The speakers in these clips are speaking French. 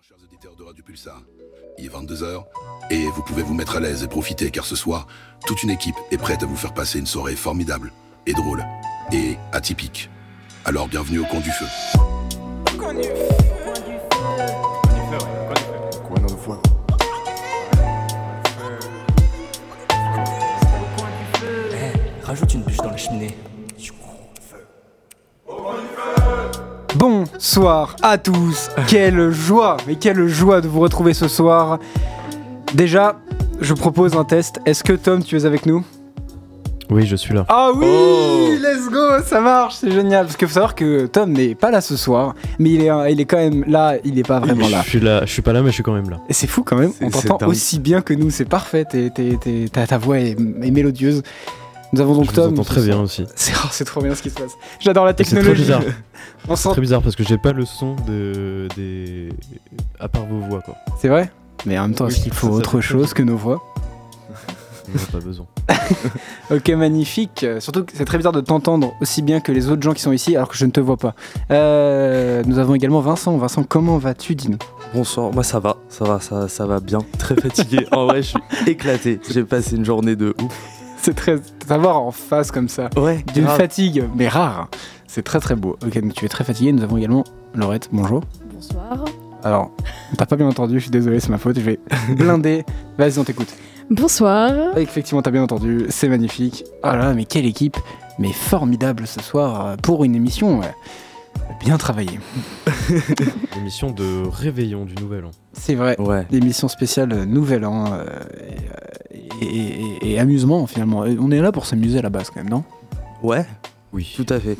Chers auditeurs de Radio Pulsar. Il est 22h et vous pouvez vous mettre à l'aise et profiter car ce soir, toute une équipe est prête à vous faire passer une soirée formidable et drôle et atypique. Alors bienvenue au Coin du Feu. Bonsoir à tous. Quelle joie, mais quelle joie de vous retrouver ce soir. Déjà, je propose un test. Est-ce que Tom, tu es avec nous? Oui, je suis là. Ah oui, Oh. let's go, ça marche, c'est génial. Parce qu'il faut savoir que Tom n'est pas là ce soir, mais il est, il est quand même là. Il n'est pas vraiment là. Je suis là, je suis pas là, mais je suis quand même là. Et c'est fou quand même. On t'entend aussi bien que nous. C'est parfait. t'es- t'es- t'es- ta, ta voix est, est mélodieuse. Nous avons donc je vous Tom. ce très bien aussi. C'est oh, c'est trop bien ce qui se passe. J'adore la C'est très technologie. bizarre. On sent. Très bizarre parce que j'ai pas le son de des à part vos voix quoi. C'est vrai? Mais en même temps, Oui, est-ce qu'il faut autre chose que nos voix? On n'a pas besoin. Ok, magnifique. Euh, Surtout que c'est très bizarre de t'entendre aussi bien que les autres gens qui sont ici alors que je ne te vois pas. Euh, nous avons également Vincent. Vincent, comment vas-tu? Dis-nous. Bonsoir, moi ça va, ça va, ça, ça va bien. Très fatigué. en vrai, je suis éclaté. J'ai passé une journée de ouf. C'est très. T'avoir en face comme ça. Ouais, D'une fatigue, mais rare. C'est très très beau. Ok, donc tu es très fatigué. Nous avons également Laurette. Bonjour. Bonsoir. Alors, on t'a pas bien entendu, je suis désolé, c'est ma faute. Je vais blinder. Vas-y, on t'écoute. Bonsoir. Effectivement, t'as bien entendu, c'est magnifique. Oh là là, mais quelle équipe Mais formidable ce soir euh, pour une émission bien travaillée. L'émission de réveillon du nouvel an. C'est vrai. Ouais, L'émission spéciale euh, Nouvel An euh, et, et- et- et amusement finalement. On est là pour s'amuser à la base quand même, non? Ouais, Oui. tout à fait.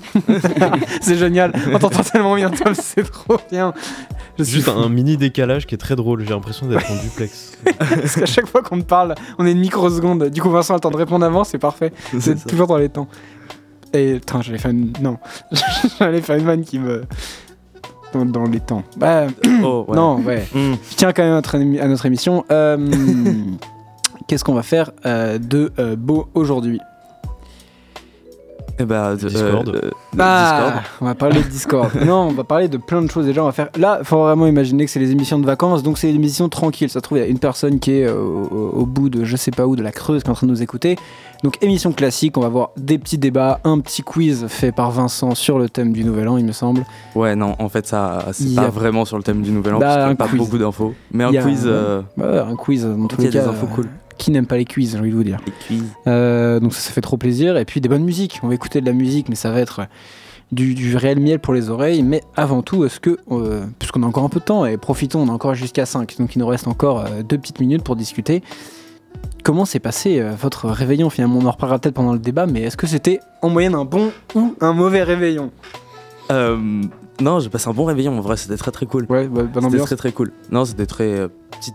C'est génial, on t'entend tellement bien, Tom, c'est trop bien. Je suis Juste un mini décalage qui est très drôle. J'ai l'impression d'être en duplex. Parce qu'à chaque fois qu'on te parle, on est une microseconde. Du coup, Vincent a le temps de répondre avant, c'est parfait. C'est toujours dans les temps. Et putain, j'allais faire une. Non. j'allais faire une vanne qui me. Dans, dans les temps. Bah, Oh, ouais. non, ouais. Hmm. Je tiens quand même à notre, émi- à notre émission. Euh, Qu'est-ce qu'on va faire euh, de euh, beau aujourd'hui? Eh bah, de- Discord. euh, euh, Ah, Discord. on va parler de Discord. non, on va parler de plein de choses. Déjà, on va faire. Là, faut vraiment imaginer que c'est les émissions de vacances, donc c'est une émission tranquille. Ça se trouve, il y a une personne qui est euh, au, au bout de je sais pas où, de la Creuse, qui est en train de nous écouter. Donc, émission classique. On va voir des petits débats, un petit quiz fait par Vincent sur le thème du Nouvel An, il me semble. Ouais, non, en fait, ça, c'est Il pas a- vraiment sur le thème du nouvel an, Bah, parce qu'il y un a pas quiz. beaucoup d'infos. Mais un Il quiz, un- euh, Ouais, un quiz dans tous il y les a des cas. infos euh, cool. Qui n'aime pas les quiz, j'ai envie de vous dire. Les quiz. Euh, donc ça, ça fait trop plaisir. Et puis des bonnes musiques. On va écouter de la musique, mais ça va être du, du réel miel pour les oreilles. Mais avant tout, est-ce que, euh, puisqu'on a encore un peu de temps, et profitons, on a encore jusqu'à 5, donc il nous reste encore euh, deux petites minutes pour discuter. Comment s'est passé euh, votre réveillon Finalement, on en reparlera peut-être pendant le débat, mais est-ce que c'était en moyenne un bon ou un mauvais réveillon? Non, j'ai passé un bon réveillon, en vrai, c'était très très cool. Ouais, bah, bonne C'était ambiance. très très cool. Non, c'était très euh, petite,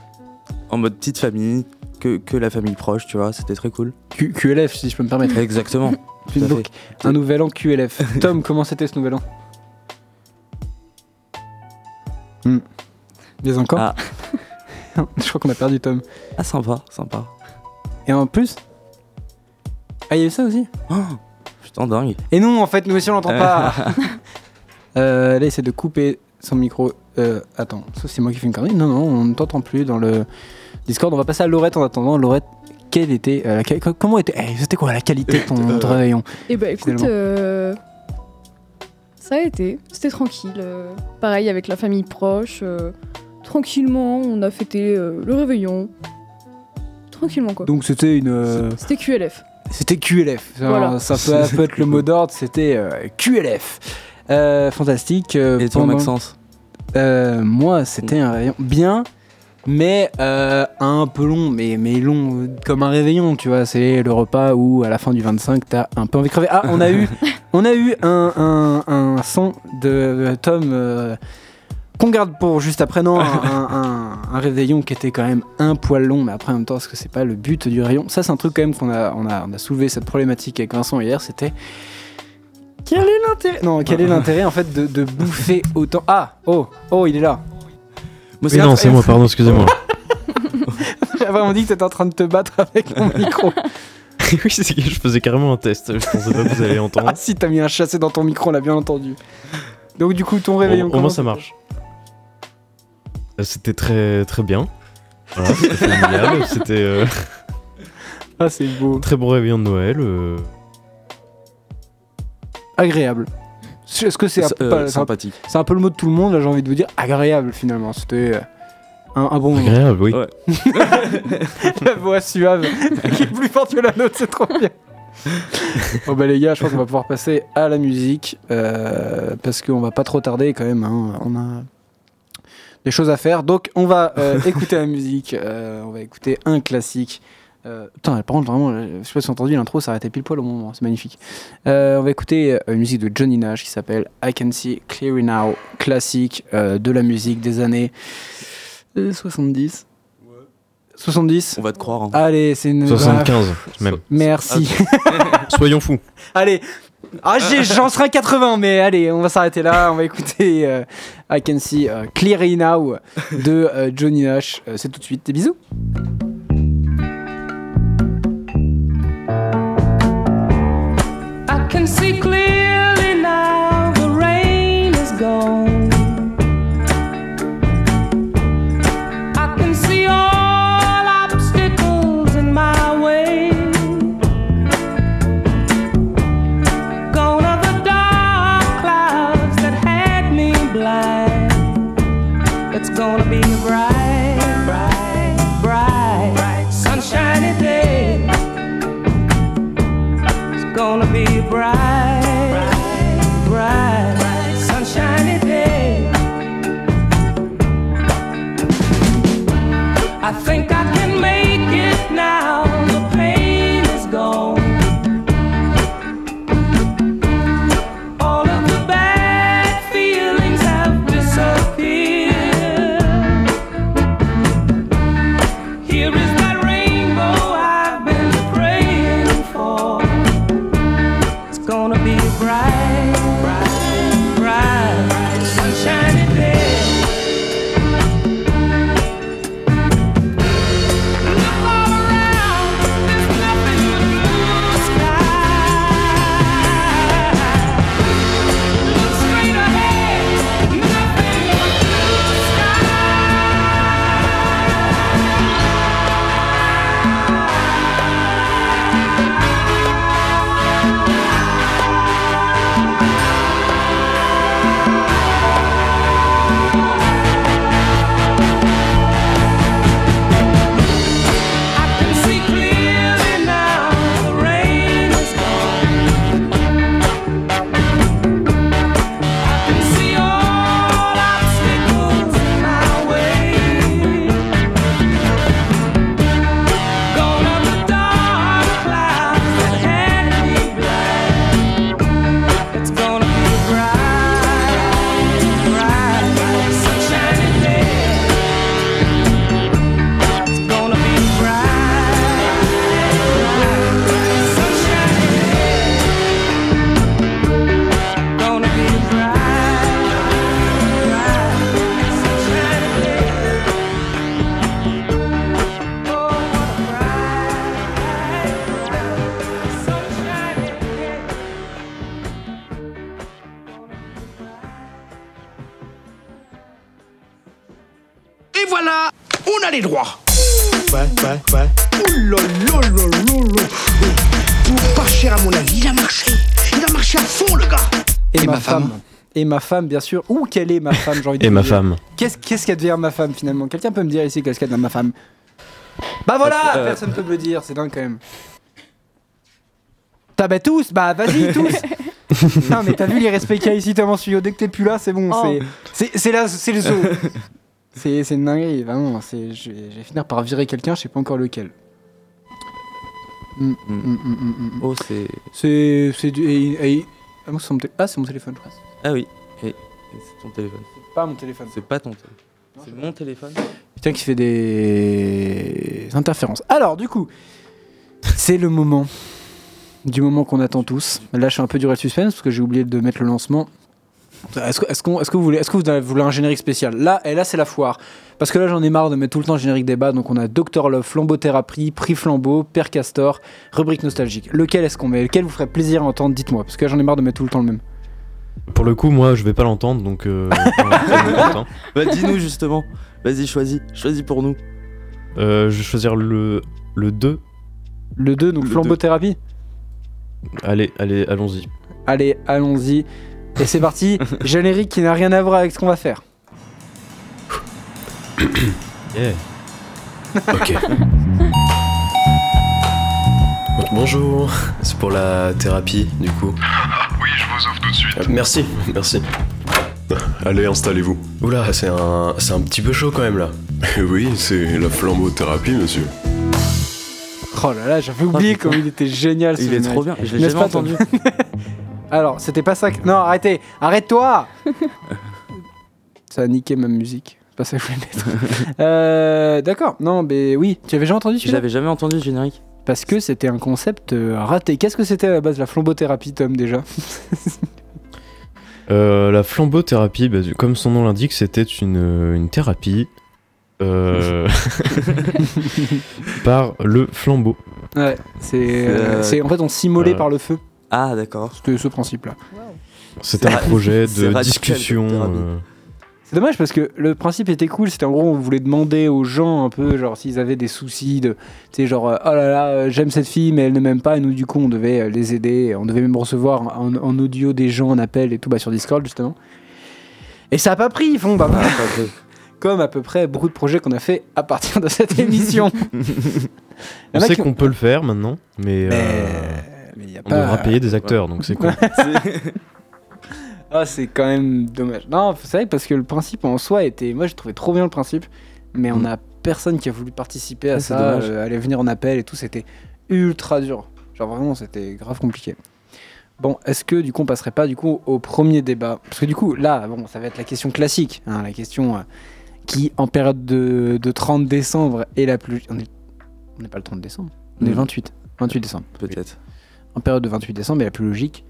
en mode petite famille, que, que la famille proche, tu vois, c'était très cool. Q- QLF, si je peux me permettre. Exactement. Donc, un nouvel an QLF. Tom, comment c'était ce nouvel an? Y a encore Ah. Je crois qu'on a perdu Tom. Ah, sympa, sympa. Et en plus Ah, il y a eu ça aussi? Oh, putain, dingue. Et non, en fait, nous aussi on l'entend pas euh, Là, essaie de couper son micro. Euh, attends, ça c'est moi qui fais une connerie Non, non, on ne t'entend plus dans le Discord. On va passer à Laurette en attendant. Laurette, quelle était. euh, la quali- comment était. eh, C'était quoi la qualité de ton, Euh, réveillon Et bah écoute, euh, ça a été, c'était tranquille. euh, pareil avec la famille proche. euh, tranquillement, on a fêté euh, le réveillon. Tranquillement quoi. Donc c'était une. euh, C'était QLF. C'était QLF. Ça, Voilà. ça peut, être le mot d'ordre, c'était euh, QLF. Euh, fantastique. euh, Et toi, pendant- Maxence Euh, Moi, c'était un réveillon bien, mais euh, un peu long, mais, mais long euh, comme un réveillon, tu vois. C'est le repas où, à la fin du 25, t'as un peu envie de crever. Ah, on a eu, on a eu un, un- un son de Tom. qu'on garde pour juste après, non, un, un- un- un réveillon qui était quand même un poil long, mais après en même temps, parce que c'est pas le but du réveillon. Ça, c'est un truc quand même qu'on a, on a, on a soulevé cette problématique avec Vincent hier, c'était quel est l'intérêt Non, quel est l'intérêt en fait de, de bouffer autant Ah, oh, oh, il est là. Moi, Oui, non, c'est moi, pardon, excusez-moi. J'ai vraiment dit que t'étais en train de te battre avec mon micro. oui, c'est que je faisais carrément un test. Je pensais pas que vous alliez entendre. ah si, t'as mis un chassé dans ton micro, on l'a bien entendu. Donc du coup, ton Au, réveillon. au comment moins, ça marche. Euh, C'était très très bien. Voilà, c'était familial, c'était euh, Ah, c'est beau. très bon réveillon de Noël. euh, Agréable. Est-ce que c'est un, Euh, sympathique. c'est un peu le mot de tout le monde, là j'ai envie de vous dire agréable finalement. C'était euh, un, un bon moment. agréable, oui. Ouais. La voix suave qui est plus forte que la nôtre, c'est trop bien. bon bah les gars, je pense qu'on va pouvoir passer à la musique euh, parce qu'on va pas trop tarder quand même. hein. On a des choses à faire, donc on va euh, écouter la musique. euh, on va écouter un classique. Euh, putain, par contre, vraiment, je sais pas si vous entendu l'intro, ça arrêtait pile poil au moment, c'est magnifique. Euh, on va écouter euh, une musique de Johnny Nash qui s'appelle I Can See Clearly Now, classique euh, de la musique des années euh, 70. 70 On va te croire. hein. Allez, c'est une. 75 même. Merci. Soyons fous. allez. Ah, j'en serai à 80, mais allez, on va s'arrêter là. On va écouter euh, I Can See euh, Clearly Now de euh, Johnny Nash. Euh, c'est tout de suite. Des bisous. Can see clearly ma femme, bien sûr. Où quelle est ma femme, j'ai envie de Et ma dire. femme. Qu'est-ce qu'est-ce qu'elle devient ma femme finalement? Quelqu'un peut me dire ici qu'est-ce qu'elle devient ma femme Bah voilà Euh, Personne peut me le dire, c'est dingue quand même. T'as bah tous Bah vas-y tous Non mais t'as vu les respects qu'il y a ici tellement studio? Dès que t'es plus là, c'est bon. Oh. c'est C'est c'est là, c'est le zoo. c'est c'est une dinguerie, vraiment. c'est- Je vais, je vais finir par virer quelqu'un, je sais pas encore lequel. Mm, mm, mm, mm, mm, mm. Oh, c'est. C'est c'est du. et- et- ah, moi, c'est mon, ah, c'est mon téléphone, je crois. Ah oui. Et, et c'est ton téléphone. C'est pas mon téléphone. C'est pas ton téléphone. C'est mon téléphone. Putain qui fait des interférences. Alors du coup, c'est le moment. Du moment qu'on attend tous. Là je suis un peu duré le suspense parce que j'ai oublié de mettre le lancement. Est-ce que, est-ce qu'on- est-ce que vous voulez, est-ce que vous voulez un générique spécial? Là, et là c'est la foire. Parce que là j'en ai marre de mettre tout le temps le générique débat. Donc on a Docteur Love, Flambeau-Thérapie, Prix Flambeau, Père Castor, rubrique nostalgique. Lequel est-ce qu'on met? Lequel vous ferait plaisir à entendre? Dites-moi. Parce que là j'en ai marre de mettre tout le temps le même. Pour le coup, moi, je vais pas l'entendre, donc. Euh, non. Bah dis-nous justement. Vas-y, choisis. Choisis pour nous. Euh, je vais choisir le, le 2. Le 2, donc Le flambothérapie. Allez, allez, allons-y. Allez, allons-y. Et c'est parti. Générique qui n'a rien à voir avec ce qu'on va faire. Yeah. Ok. Bonjour, c'est pour la thérapie du coup. Oui, je vous offre tout de suite. Euh, Merci, merci. Allez, installez-vous. Oula, c'est un, c'est un petit peu chaud quand même là. Oui, c'est la flambothérapie, monsieur. Oh là là, j'avais oublié comme il était génial ce Il est trop bien. Je l'ai N'est-ce jamais pas, entendu. Alors, c'était pas ça que... Non, arrêtez Arrête-toi Ça a niqué ma musique. C'est pas ça que je voulais mettre. Euh, D'accord. Non, mais oui. Tu avais déjà entendu Je celui-là l'avais jamais entendu le générique. Parce que c'était un concept euh, raté. Qu'est-ce que c'était à la base la flambothérapie, Tom, déjà? Euh, la flambothérapie, bah, comme son nom l'indique, c'était une, une thérapie euh, par le flambeau. Ouais, c'est... euh, c'est- en fait, on s'immolait euh, par le feu. Ah d'accord. C'était ce principe-là. C'était un ra- projet de discussion. Euh, C'est dommage parce que le principe était cool. C'était en gros, on voulait demander aux gens un peu, genre, s'ils avaient des soucis de. Tu sais, genre, euh, oh là là, euh, j'aime cette fille, mais elle ne m'aime pas. Et nous, du coup, on devait euh, les aider. On devait même recevoir en, en audio des gens en appel et tout, bah, sur Discord, justement. Et ça a pas pris. Ils font, bah, voilà. comme à peu près beaucoup de projets qu'on a fait à partir de cette émission. On sait qu'on peut le faire maintenant, mais, euh, Mais- mais il y a on pas- devra payer des acteurs, donc c'est cool. Ah, c'est quand même dommage. Non, c'est vrai parce que le principe en soi était. Moi, j'ai trouvé trop bien le principe, mais on Mm. a personne qui a voulu participer à Ouais, ça, euh, aller venir en appel et tout. C'était ultra dur. Genre vraiment, c'était grave compliqué. Bon, est-ce que du coup, on passerait pas du coup au premier débat? Parce que du coup, là, bon, ça va être la question classique, hein, la question euh, qui, en période de, de 30 décembre, est la plus. On est- on n'est pas le 30 décembre, on est le Mm. 28. 28 décembre Peut-être. en période de 28 décembre est la plus logique.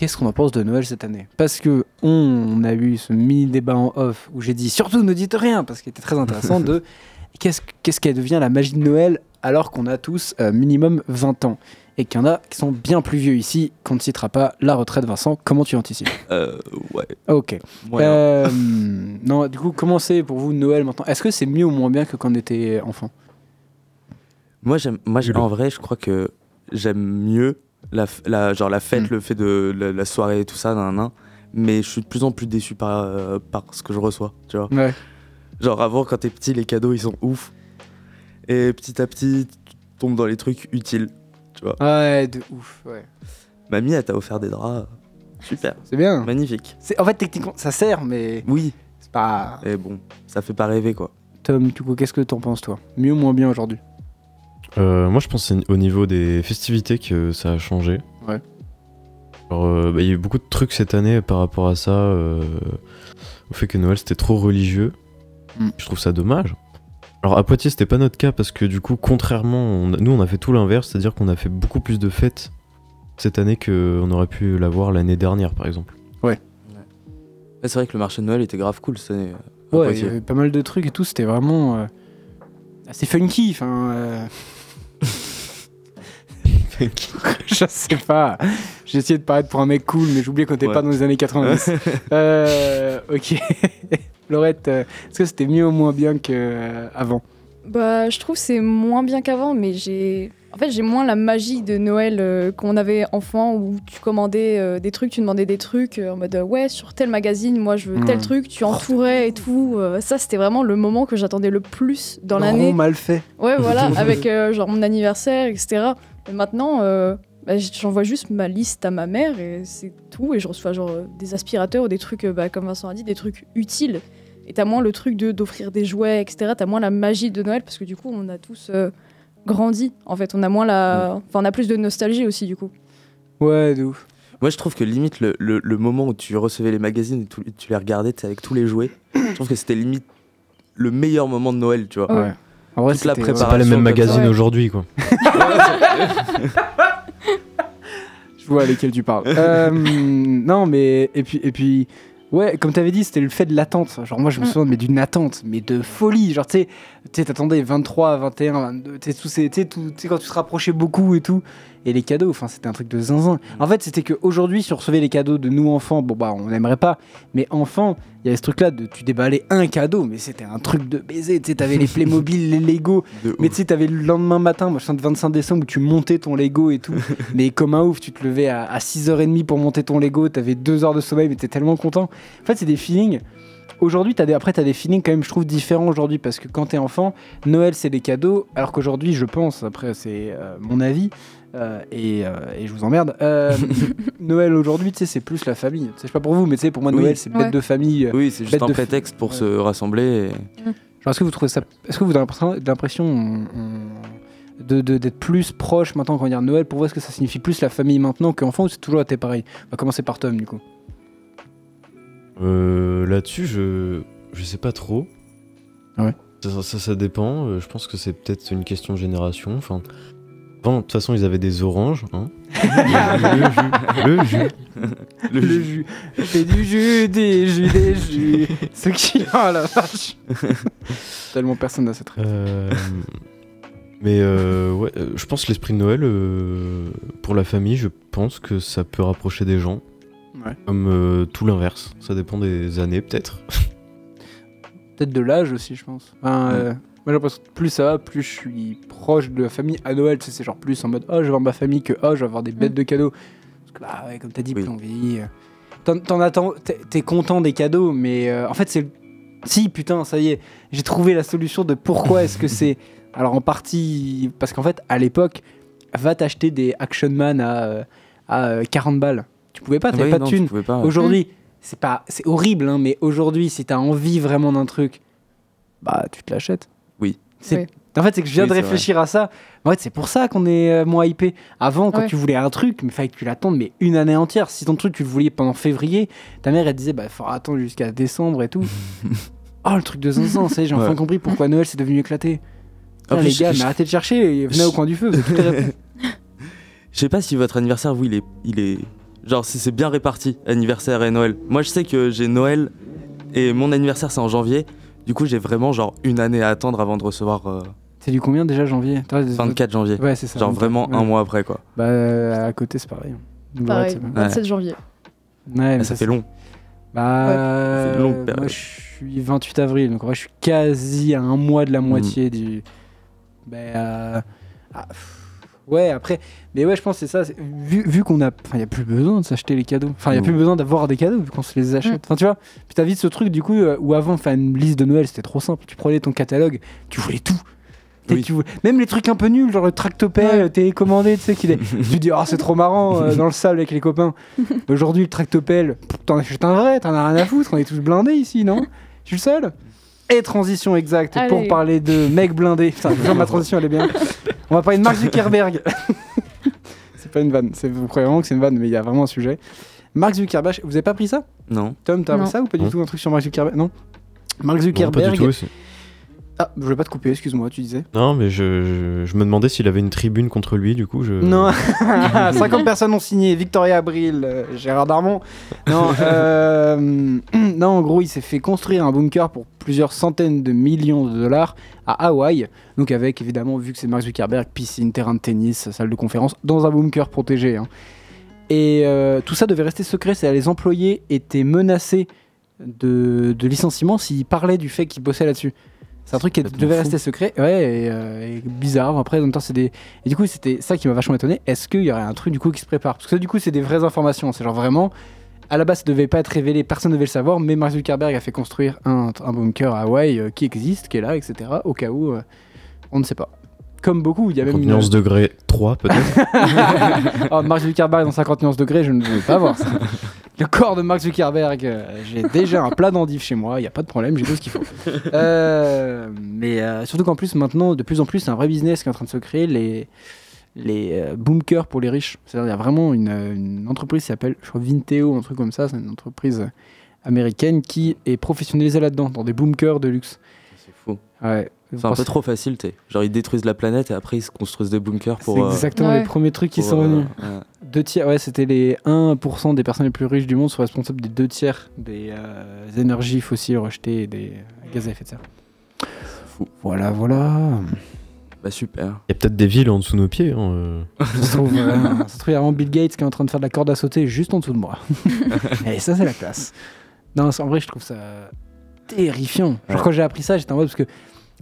Qu'est-ce qu'on en pense de Noël cette année Parce que on a eu ce mini débat en off où j'ai dit surtout ne dites rien parce qu'il était très intéressant de qu'est-ce qu'est-ce qu'elle devient la magie de Noël alors qu'on a tous euh, minimum 20 ans et qu'il y en a qui sont bien plus vieux ici qu'on ne citera pas la retraite Vincent comment tu anticipes? Euh, ouais. Ok. Moyen. Euh, non du coup comment c'est pour vous Noël maintenant? Est-ce que c'est mieux ou moins bien que quand on était enfant? Moi, j'aime. Moi, en vrai, je crois que j'aime mieux la, genre la fête, Mm. le fait de la, la soirée et tout ça, nan, nan, mais je suis de plus en plus déçu par, euh, par ce que je reçois, tu vois. Ouais. Genre avant, quand t'es petit, les cadeaux, ils sont ouf. Et petit à petit, tu tombes dans les trucs utiles. Ouais de ouf ouais. Mamie, elle t'a offert des draps. Super, C'est bien. magnifique. C'est- En fait techniquement ça sert mais Oui, c'est pas. et bon, ça fait pas rêver, quoi. Tom, du coup, qu'est-ce que t'en penses, toi? Mieux ou moins bien aujourd'hui? Moi, je pense que c'est au niveau des festivités que ça a changé. Ouais. Alors, euh, bah, il y a eu beaucoup de trucs cette année par rapport à ça, euh, au fait que Noël c'était trop religieux. Mm. Je trouve ça dommage. Alors à Poitiers, c'était pas notre cas parce que du coup, contrairement, on a- nous on a fait tout l'inverse, c'est-à-dire qu'on a fait beaucoup plus de fêtes cette année qu'on aurait pu l'avoir l'année dernière, par exemple. Ouais, c'est vrai que le marché de Noël était grave cool cette année. Ouais, il y avait pas mal de trucs et tout, c'était vraiment euh, assez funky. Enfin, euh, je sais pas. J'ai essayé de paraître pour un mec cool, mais j'oubliais qu'on était Ouais. pas dans les années 90. euh, ok. Laurette, euh, est-ce que c'était mieux ou moins bien qu'avant Bah, je trouve que c'est moins bien qu'avant, mais j'ai. En fait, j'ai moins la magie de Noël euh, qu'on avait enfant où tu commandais euh, des trucs, tu demandais des trucs euh, en mode ouais, sur tel magazine, moi je veux tel Mhm. truc, tu entourais et tout. ça, c'était vraiment le moment que j'attendais le plus dans l'année. mal fait. Ouais, voilà, avec genre mon anniversaire, etc. Et maintenant, bah, j'envoie juste ma liste à ma mère et c'est tout. Et je reçois genre des aspirateurs ou des trucs, bah, comme Vincent a dit, des trucs utiles. Et t'as moins le truc de d'offrir des jouets, etc. T'as moins la magie de Noël parce que du coup, on a tous euh, grandi. En fait, on a moins la. Enfin, on a plus de nostalgie aussi, du coup. Ouais, de ouf. Moi, je trouve que limite le, le- le moment où tu recevais les magazines et tout- tu les regardais avec tous les jouets, je trouve que c'était limite le meilleur moment de Noël, tu vois. Ouais. Ouais. En vrai, Toute la c'était- C'est pas les mêmes magazines Ouais. aujourd'hui, quoi. Je vois lesquels tu parles. Euh, non, mais et puis et puis Ouais, comme t'avais dit, c'était le fait de l'attente. Genre, moi, je me Mm. souviens mais d'une attente, mais de folie. Genre, tu sais, tu sais, t'attendais 23, 21, 22, tu sais, quand tu te rapprochais beaucoup et tout. Et les cadeaux, enfin, c'était un truc de zinzin. En fait, c'était qu'aujourd'hui, si on recevait les cadeaux de nous, enfants, bon, bah, on n'aimerait pas. Mais enfants, il y avait ce truc-là de tu déballais un cadeau, mais c'était un truc de baiser. Tu sais, t'avais les Playmobil, les Lego. De Mais tu sais, t'avais le lendemain matin, suis de 25 décembre, où tu montais ton Lego et tout. mais comme un ouf, tu te levais à, à 6h30 pour monter ton Lego, t'avais 2 heures de sommeil, mais t'es tellement content. En fait, c'est des feelings. Aujourd'hui, des, après, t'as des feelings quand même, je trouve, différents aujourd'hui, parce que quand t'es enfant, Noël, c'est des cadeaux, alors qu'aujourd'hui, je pense, après, c'est euh, mon avis, euh, et, euh, et je vous emmerde, euh, Noël aujourd'hui, tu sais, c'est plus la famille. Tu Je sais pas pour vous, mais tu sais, pour moi, Oui. Noël, c'est bête Ouais. de famille. Oui, c'est juste un prétexte pour Ouais. se rassembler. et- Genre, est-ce que vous trouvez ça. Est-ce que vous avez l'impression- l'impression on- on- de- de- d'être plus proche maintenant quand on dit Noël Pour vous, est-ce que ça signifie plus la famille maintenant qu'enfant ou c'est toujours été pareil On va commencer par Tom, du coup. Euh, Là-dessus, je je sais pas trop. Ouais. Ça, ça, ça dépend. euh, Je pense que c'est peut-être une question de génération. Enfin, avant, de toute façon, ils avaient des oranges. Hein. le jus. Le jus. Le jus. Fais du jus, des jus, des jus. Ce qui. Oh la vache Tellement personne n'a cette rêve. Euh, mais euh, ouais, euh, je pense que l'esprit de Noël, euh, pour la famille, je pense que ça peut rapprocher des gens. Ouais. Comme euh, tout l'inverse. Ça dépend des années, peut-être. Peut-être de l'âge aussi, je pense. Enfin, euh, moi, j'ai l'impression que plus ça va, plus je suis proche de la famille à Noël. Tu sais, c'est genre plus en mode Oh, je vais voir ma famille que Oh, je vais avoir des bêtes de cadeaux. Parce que, bah, ouais, comme t'as dit, Oui. plus on vieillit. euh, T'en, t'en attends, t'es, t'es content des cadeaux, mais euh, en fait, c'est. le- Si, putain, ça y est, j'ai trouvé la solution de pourquoi est-ce que c'est. Alors, en partie. Parce qu'en fait, à l'époque, va t'acheter des Action Man à, à euh, 40 balles. Tu pouvais pas, t'avais Oui, pas non, de tu thunes. pouvais pas. Aujourd'hui, c'est pas, c'est horrible, hein, mais aujourd'hui, si t'as envie vraiment d'un truc, bah tu te l'achètes. Oui. C'est- Oui. En fait, c'est que je viens Oui, de c'est réfléchir à ça. En fait, c'est pour ça qu'on est euh, moins hypé. Avant, quand Ouais. tu voulais un truc, il fallait que tu l'attendes, mais une année entière. Si ton truc, tu le voulais pendant février, ta mère, elle disait, bah, il faudra attendre jusqu'à décembre et tout. oh, le truc de zinzin, ça y est, j'ai enfin compris pourquoi Noël c'est devenu éclaté. Les je- gars, je- mais arrêtez de chercher, et venez au coin du feu, vous avez. Je sais pas si votre anniversaire, vous, il est, il est. Genre, si c'est bien réparti, anniversaire et Noël. Moi, je sais que j'ai Noël et mon anniversaire, c'est en janvier. Du coup, j'ai vraiment, genre, une année à attendre avant de recevoir euh, C'est du combien déjà, janvier? Toi, 24 janvier. Ouais, c'est ça. Genre, vraiment Ouais. un mois après, quoi. Bah, euh, à côté, c'est pareil. Ouais, Pareil, c'est pas- 27 janvier. Ouais, mais ça fait long. Bah, C'est une longue euh, période. moi je suis 28 avril, donc en vrai je suis quasi à un mois Mm. de la moitié du. Bah, euh, ah, pff, ouais, après, mais ouais, je pense que c'est ça. Vu, vu qu'on a, enfin, il y a plus besoin de s'acheter les cadeaux. Enfin, il y a Mm. plus besoin d'avoir des cadeaux vu qu'on se les achète. Enfin, tu vois. Puis t'as vite ce truc du coup euh, où avant, faire une liste de Noël, c'était trop simple. Tu prenais ton catalogue, tu voulais tout. Tu sais, Oui. tu voulais- Même les trucs un peu nuls, genre le tractopelle, Ouais. télécommandé, tu sais, qu'il est... tu dis, oh, c'est trop marrant euh, dans le sable avec les copains. Aujourd'hui, le tractopelle, t'en achètes un vrai, t'en as rien à foutre, on est tous blindés ici, non? Je suis le seul? Et transition exacte pour parler de mec blindé. Putain, ma transition, elle est bien. On va parler de Mark Zuckerberg. c'est pas une vanne, c'est- vous croyez vraiment que c'est une vanne, mais il y a vraiment un sujet. Mark Zuckerberg, vous avez pas pris ça? Non. Tom, t'as appris ça ou pas du Non. tout un truc sur Mark Zuckerberg? Non Mark Non, Zuckerberg. pas du tout aussi. Ah, je voulais pas te couper, excuse-moi, tu disais. Non, mais je, je, je me demandais s'il avait une tribune contre lui, du coup. Je... Non, 50 personnes ont signé. Victoria Abril, euh, Gérard Darmon. Non, euh, non, en gros, il s'est fait construire un bunker pour plusieurs centaines de millions de dollars à Hawaï. Donc, avec évidemment, vu que c'est Mark Zuckerberg, piscine, terrain de tennis, salle de conférence, dans un bunker protégé. hein. Et euh, tout ça devait rester secret. C'est les employés étaient menacés de, de licenciement s'ils parlaient du fait qu'ils bossaient là-dessus. C'est un truc qui devait fou. rester secret, ouais, et, euh, et bizarre. Après, en même temps, c'est des. Et du coup, c'était ça qui m'a vachement étonné. Est-ce qu'il y aurait un truc du coup qui se prépare? Parce que ça, du coup, c'est des vraies informations. C'est genre vraiment. À la base, ça devait pas être révélé, personne ne devait le savoir, mais Mark Zuckerberg a fait construire un, un bunker à Hawaï euh, qui existe, qui est là, etc. Au cas où, euh, on ne sait pas. Comme beaucoup, il y a même 50 une. nuances degré 3, peut-être. oh, Mark Zuckerberg dans 50 nuances degrés, je ne veux pas voir ça. Le corps de Mark Zuckerberg, euh, j'ai déjà un plat d'endives chez moi, il n'y a pas de problème, j'ai tout ce qu'il faut. Euh, mais euh, surtout qu'en plus, maintenant, de plus en plus, c'est un vrai business qui est en train de se créer, les, les bunkers pour les riches. C'est-à-dire, il y a vraiment une, une entreprise qui s'appelle, je crois, Vinteo, un truc comme ça, c'est une entreprise américaine qui est professionnalisée là-dedans, dans des bunkers de luxe. C'est. Ouais. C'est un peu trop facile, tu sais. Genre, ils détruisent la planète et après, ils se construisent des bunkers C'est pour. euh, exactement Ouais. les premiers trucs qui pour, sont euh, venus. ouais. Deux tiers, ouais, c'était les 1% des personnes les plus riches du monde sont responsables des deux tiers des euh, énergies fossiles rejetées et des gaz à effet de serre. fou. Voilà, voilà. Bah, super. Il y a peut-être des villes en dessous de nos pieds. hein, euh. Ça se trouve, euh, ça se trouve, il y a vraiment Bill Gates qui est en train de faire de la corde à sauter juste en dessous de moi. et ça, c'est la classe. Non, c'est- en vrai, je trouve ça terrifiant. Genre, Ouais. quand j'ai appris ça, j'étais en mode parce que.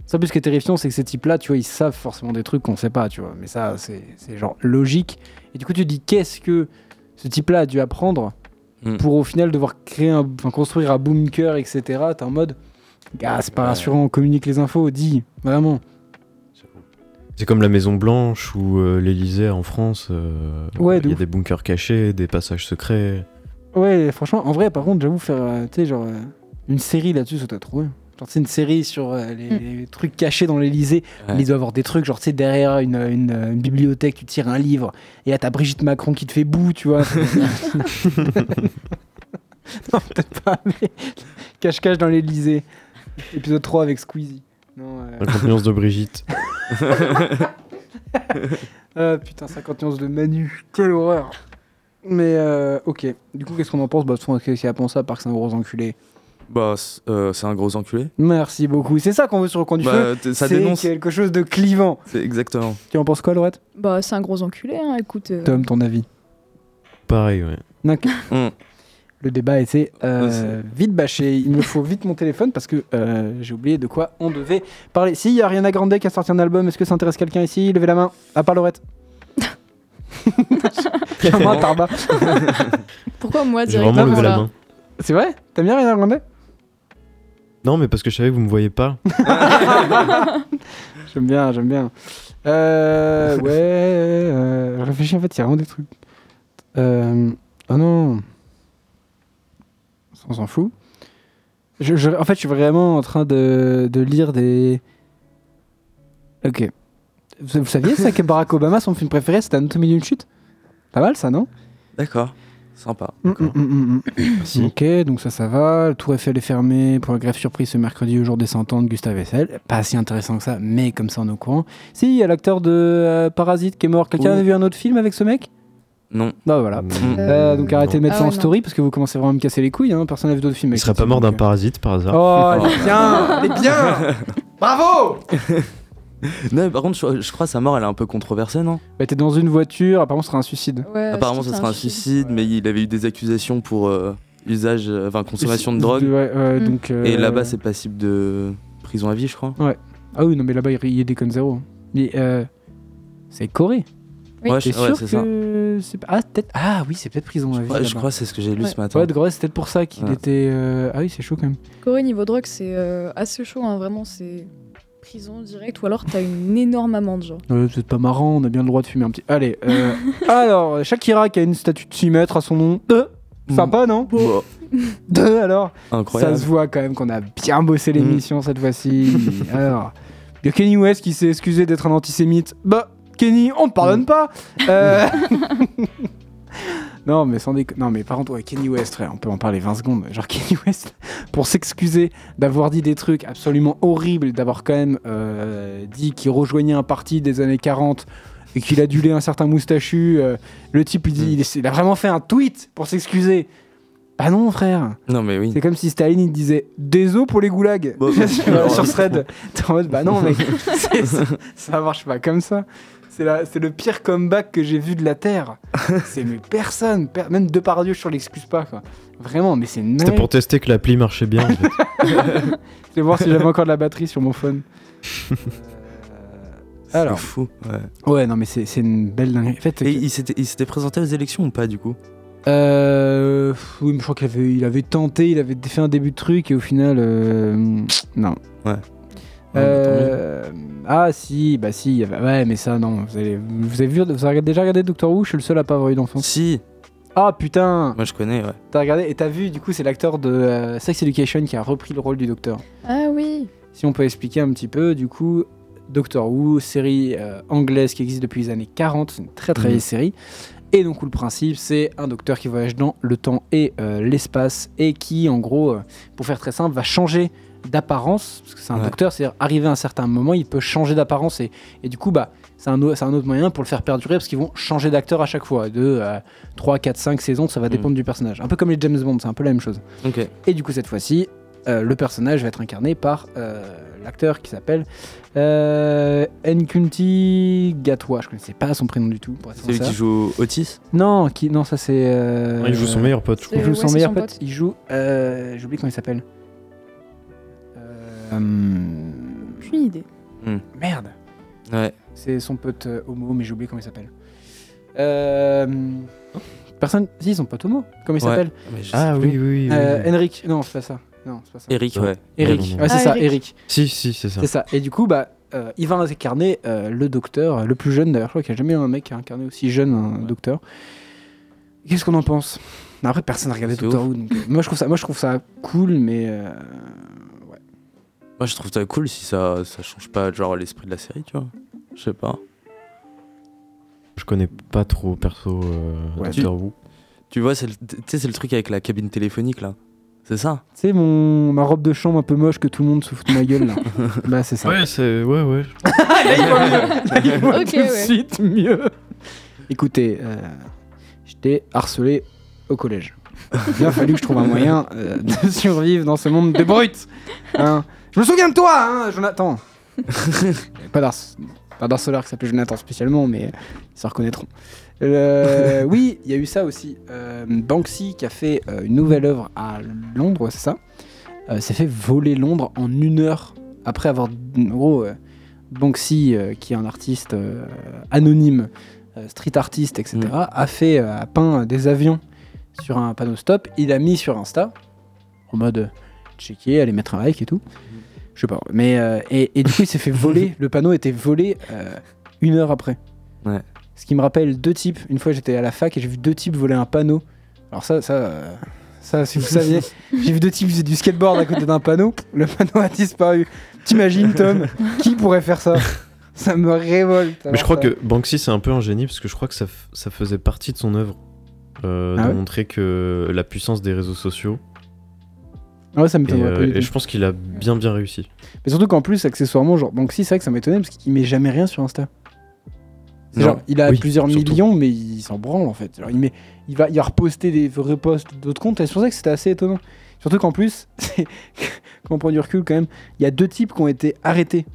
Ça, plus que terrifiant, c'est que ces types-là, tu vois, ils savent forcément des trucs qu'on sait pas, tu vois. Mais ça, c'est c'est genre logique. Et du coup, tu te dis, qu'est-ce que ce type-là a dû apprendre Mm. pour au final devoir créer un, enfin, construire un bunker, etc. T'es en mode, ah, c'est pas Ouais. rassurant, on communique les infos, dis, vraiment. C'est comme la Maison Blanche ou euh, l'Elysée en France. euh, Ouais, Il y a ouf. des bunkers cachés, des passages secrets. Ouais, franchement, en vrai, par contre, j'avoue faire, euh, tu sais, genre, euh, une série là-dessus, ça t'a trouvé. Genre, c'est une série sur euh, les, Mm. les trucs cachés dans l'Elysée. Ouais. Il doit y avoir des trucs, genre, tu sais, derrière une, une, euh, une bibliothèque, tu tires un livre, et là, t'as Brigitte Macron qui te fait boue, tu vois. non, peut-être pas, mais cache-cache dans l'Elysée. Épisode 3 avec Squeezie. Non, euh, 50 nuances de Brigitte. Ah putain, 50 nuances de Manu, quelle horreur. Mais euh, ok, du coup, qu'est-ce qu'on en pense? Bah, de toute façon, qu'est-ce qu'il y a à penser à part que c'est un gros enculé? Bah, c'est euh, c'est un gros enculé. Merci beaucoup. C'est ça qu'on veut sur le coin du feu. Bah, ça c'est dénonce. quelque chose de clivant. C'est exactement. Tu en penses quoi, Laurette? Bah, c'est un gros enculé, hein, écoute. euh, Tom, ton avis? Pareil, ouais. Ok. Mm. Le débat était euh, vite bâché. Il me faut vite mon téléphone parce que euh, j'ai oublié de quoi on devait parler. Si, il y a Ariana Grande qui a sorti un album. Est-ce que ça intéresse quelqu'un ici? Levez la main. À part Laurette. Moi, Tarba. Pourquoi moi directement vraiment levé la là? main. C'est vrai? T'aimes bien Ariana Grande? Non, mais parce que je savais que vous me voyez pas. J'aime bien, j'aime bien. Euh, ouais, euh, je réfléchis en fait, il y a vraiment des trucs. Euh, oh non. On s'en fout. Je, je- en fait, je suis vraiment en train de, de lire des. Ok. Vous, vous saviez ça que Barack Obama, son film préféré, c'était Anatomie d'une chute? Pas mal ça, non? D'accord. Sympa. Mm, mm, mm. Ok, donc ça, ça va. Le Tour Eiffel est fermé pour la grève surprise ce mercredi au jour des 100 ans de Gustave Eiffel. Pas si intéressant que ça, mais comme ça on est au courant. Si, il y a l'acteur de euh, Parasite qui est mort. Quelqu'un Oui. avait vu un autre film avec ce mec? Non. Bah voilà. Mm. Euh, donc arrêtez de mettre Ah ça en ouais, non. story parce que vous commencez vraiment à me casser les couilles. Hein. Personne n'a vu d'autres films. Il avec serait ce pas mort d'un euh. parasite par hasard. Oh, elle est bien Elle est bien Bravo Non, mais par contre, je, je crois que sa mort, elle est un peu controversée, non? Bah, t'es dans une voiture, apparemment ce sera un suicide. Ouais, Apparemment, ce sera un suicide, mais il avait eu des accusations pour euh, usage, euh, enfin consommation de drogue. Ouais, ouais, Mm. donc, euh, Et là-bas, c'est passible de prison à vie, je crois. Ah oui, non, mais là-bas, il il déconne zéro. Mais, euh, c'est Corée. Oui. Ouais, T'es je- ouais, sûr c'est ça. que pas- Ah, peut-être. Ah oui, c'est peut-être prison à vie. Ouais, je crois que c'est ce que j'ai lu Ouais. ce matin. Ouais, de Corée, c'est peut-être pour ça qu'il Ouais. était. euh, Ah oui, c'est chaud quand même. Corée, niveau drogue, c'est euh, assez chaud, hein, vraiment, c'est prison direct, ou alors t'as une énorme amende, genre. Euh, c'est pas marrant, on a bien le droit de fumer un petit. Allez. euh, alors, Shakira qui a une statue de 6 mètres à son nom. Euh, sympa, non Deux alors. incroyable. Ça se voit quand même qu'on a bien bossé Mm. l'émission cette fois-ci. alors, il y a Kenny West qui s'est excusé d'être un antisémite. Bah, Kenny, on te pardonne Mm. pas. Non, mais sans déconner. Non, mais par contre, ouais, Kenny West, frère, on peut en parler 20 secondes. Genre, Kenny West, pour s'excuser d'avoir dit des trucs absolument horribles, d'avoir quand même euh, dit qu'il rejoignait un parti des années 40 et qu'il adulait un certain moustachu. euh, le type, il, dit, Mm. il, il a vraiment fait un tweet pour s'excuser. Bah non, frère. Non, mais oui. C'est comme si Staline il disait désolé pour les goulags Bon, sur, sur thread. T'es en mode bah non mec, ça marche pas comme ça. C'est la- c'est le pire comeback que j'ai vu de la terre. C'est mais personne, per- même Depardieu je l'excuse pas quoi. Vraiment, mais c'est C'était pour tester que l'appli marchait bien. en fait. Je vais voir si j'avais encore de la batterie sur mon phone. C'est Alors, fou. Ouais. ouais non mais c'est une belle dinguerie. En fait, Et il s'était il s'était présenté aux élections ou pas, du coup? Euh, oui, mais je crois qu'il avait, il avait tenté, il avait fait un début de truc et au final, euh, non. Ouais. Euh, ah si, bah si, ouais, mais ça non. Vous avez, vous avez vu, vous avez déjà regardé Doctor Who Je suis le seul à pas avoir eu d'enfant. Si, Ah putain, moi je connais, ouais. t'as regardé et t'as vu du coup c'est l'acteur de euh, Sex Education qui a repris le rôle du Docteur. Ah oui Si on peut expliquer un petit peu, du coup, Doctor Who, série euh, anglaise qui existe depuis les années 40, c'est une très très Mhm. vieille série. Et donc, où le principe, c'est un docteur qui voyage dans le temps et euh, l'espace et qui, en gros, euh, pour faire très simple, va changer d'apparence. Parce que c'est un Ouais. docteur, c'est-à-dire, arrivé à un certain moment, il peut changer d'apparence. Et, et du coup, bah, c'est un, au- c'est un autre moyen pour le faire perdurer parce qu'ils vont changer d'acteur à chaque fois. De 3, 4, 5 saisons, ça va Mm. dépendre du personnage. Un peu comme les James Bond, c'est un peu la même chose. Ok. Et du coup, cette fois-ci, euh, le personnage va être incarné par euh, l'acteur qui s'appelle euh, Nkunti Gatwa. Je connaissais pas son prénom du tout. pour être C'est lui qui joue Otis? Non, qui, non, ça c'est. euh, il joue son meilleur pote, je C'est- Il joue ouais, son c'est meilleur son pote. pote. Il joue. Euh, J'oublie comment il s'appelle. Euh, Aucune idée. merde. Ouais. C'est son pote euh, homo, mais j'ai oublié comment il s'appelle. Euh, personne. Si, son pote homo. Comment il Ouais. s'appelle Mais je Ah sais oui, plus. oui, oui. Euh, oui. Henrik. Non, c'est pas ça. Non, c'est pas ça. Eric, ouais. Eric. Ouais, non, non. Ouais, c'est Ah, ça, Eric. Eric. Si, si, c'est ça. C'est ça. Et du coup, bah, euh, il va incarner euh, le docteur, le plus jeune d'ailleurs. Je crois qu'il n'y a jamais eu un mec qui a incarné aussi jeune un docteur. Qu'est-ce qu'on en pense? Après, personne n'a regardé C'est Doctor Who. donc, euh, moi, je trouve ça, moi, je trouve ça cool, mais euh, Moi, je trouve ça cool si ça, ça change pas genre l'esprit de la série, tu vois. Je sais pas. Je connais pas trop perso euh, Ouais. Doctor Who. Tu vois, c'est le, tu sais, c'est le truc avec la cabine téléphonique là. C'est ça tu sais, mon ma robe de chambre un peu moche que tout le monde se fout de ma gueule là. bah, c'est ça. Ouais, c'est. Ouais, ouais. là, il voit mieux. Là, il voit Ok, tout de ouais. suite mieux. Écoutez, euh, j'étais harcelé au collège. Il a fallu que je trouve un moyen euh, de survivre dans ce monde de brutes. Hein. Je me souviens de toi, hein, Jonathan. Pas d'hars- pas d'harceleur qui s'appelait Jonathan spécialement, mais ils se reconnaîtront. Euh, oui, il y a eu ça aussi. Euh, Banksy qui a fait euh, une nouvelle œuvre à Londres, c'est ça. S'est fait voler Londres en une heure après avoir, en gros, Banksy, qui est un artiste anonyme, street artiste, etc., Mm. a fait, a peint des avions sur un panneau stop. Il a mis sur Insta, en mode checker, aller mettre un like et tout. Je sais pas. Mais euh, et, et du coup, il s'est fait voler. le panneau était volé euh, une heure après. Ouais. Ce qui me rappelle deux types. Une fois, j'étais à la fac et j'ai vu deux types voler un panneau. Alors ça, ça, euh, ça, si vous saviez, j'ai vu deux types faisaient du skateboard à côté d'un panneau. Le panneau a disparu. T'imagines, Tom, qui pourrait faire ça? Ça me révolte. Mais je crois que Banksy c'est un peu un génie parce que je crois que ça, faisait partie de son œuvre euh, Ah de ouais? montrer que la puissance des réseaux sociaux. Ouais, ça Et, euh, du et tout. je pense qu'il a bien bien réussi. Mais surtout qu'en plus, accessoirement, genre, Banksy, c'est vrai que ça m'étonnait parce qu'il met jamais rien sur Insta. Non. Genre, il a Oui, plusieurs surtout. millions, mais il s'en branle en fait. Genre, il, met, il, va, il va reposter des reposts d'autres comptes, et c'est pour ça que c'était assez étonnant. Surtout qu'en plus, quand on prend du recul quand même, il y a deux types qui ont été arrêtés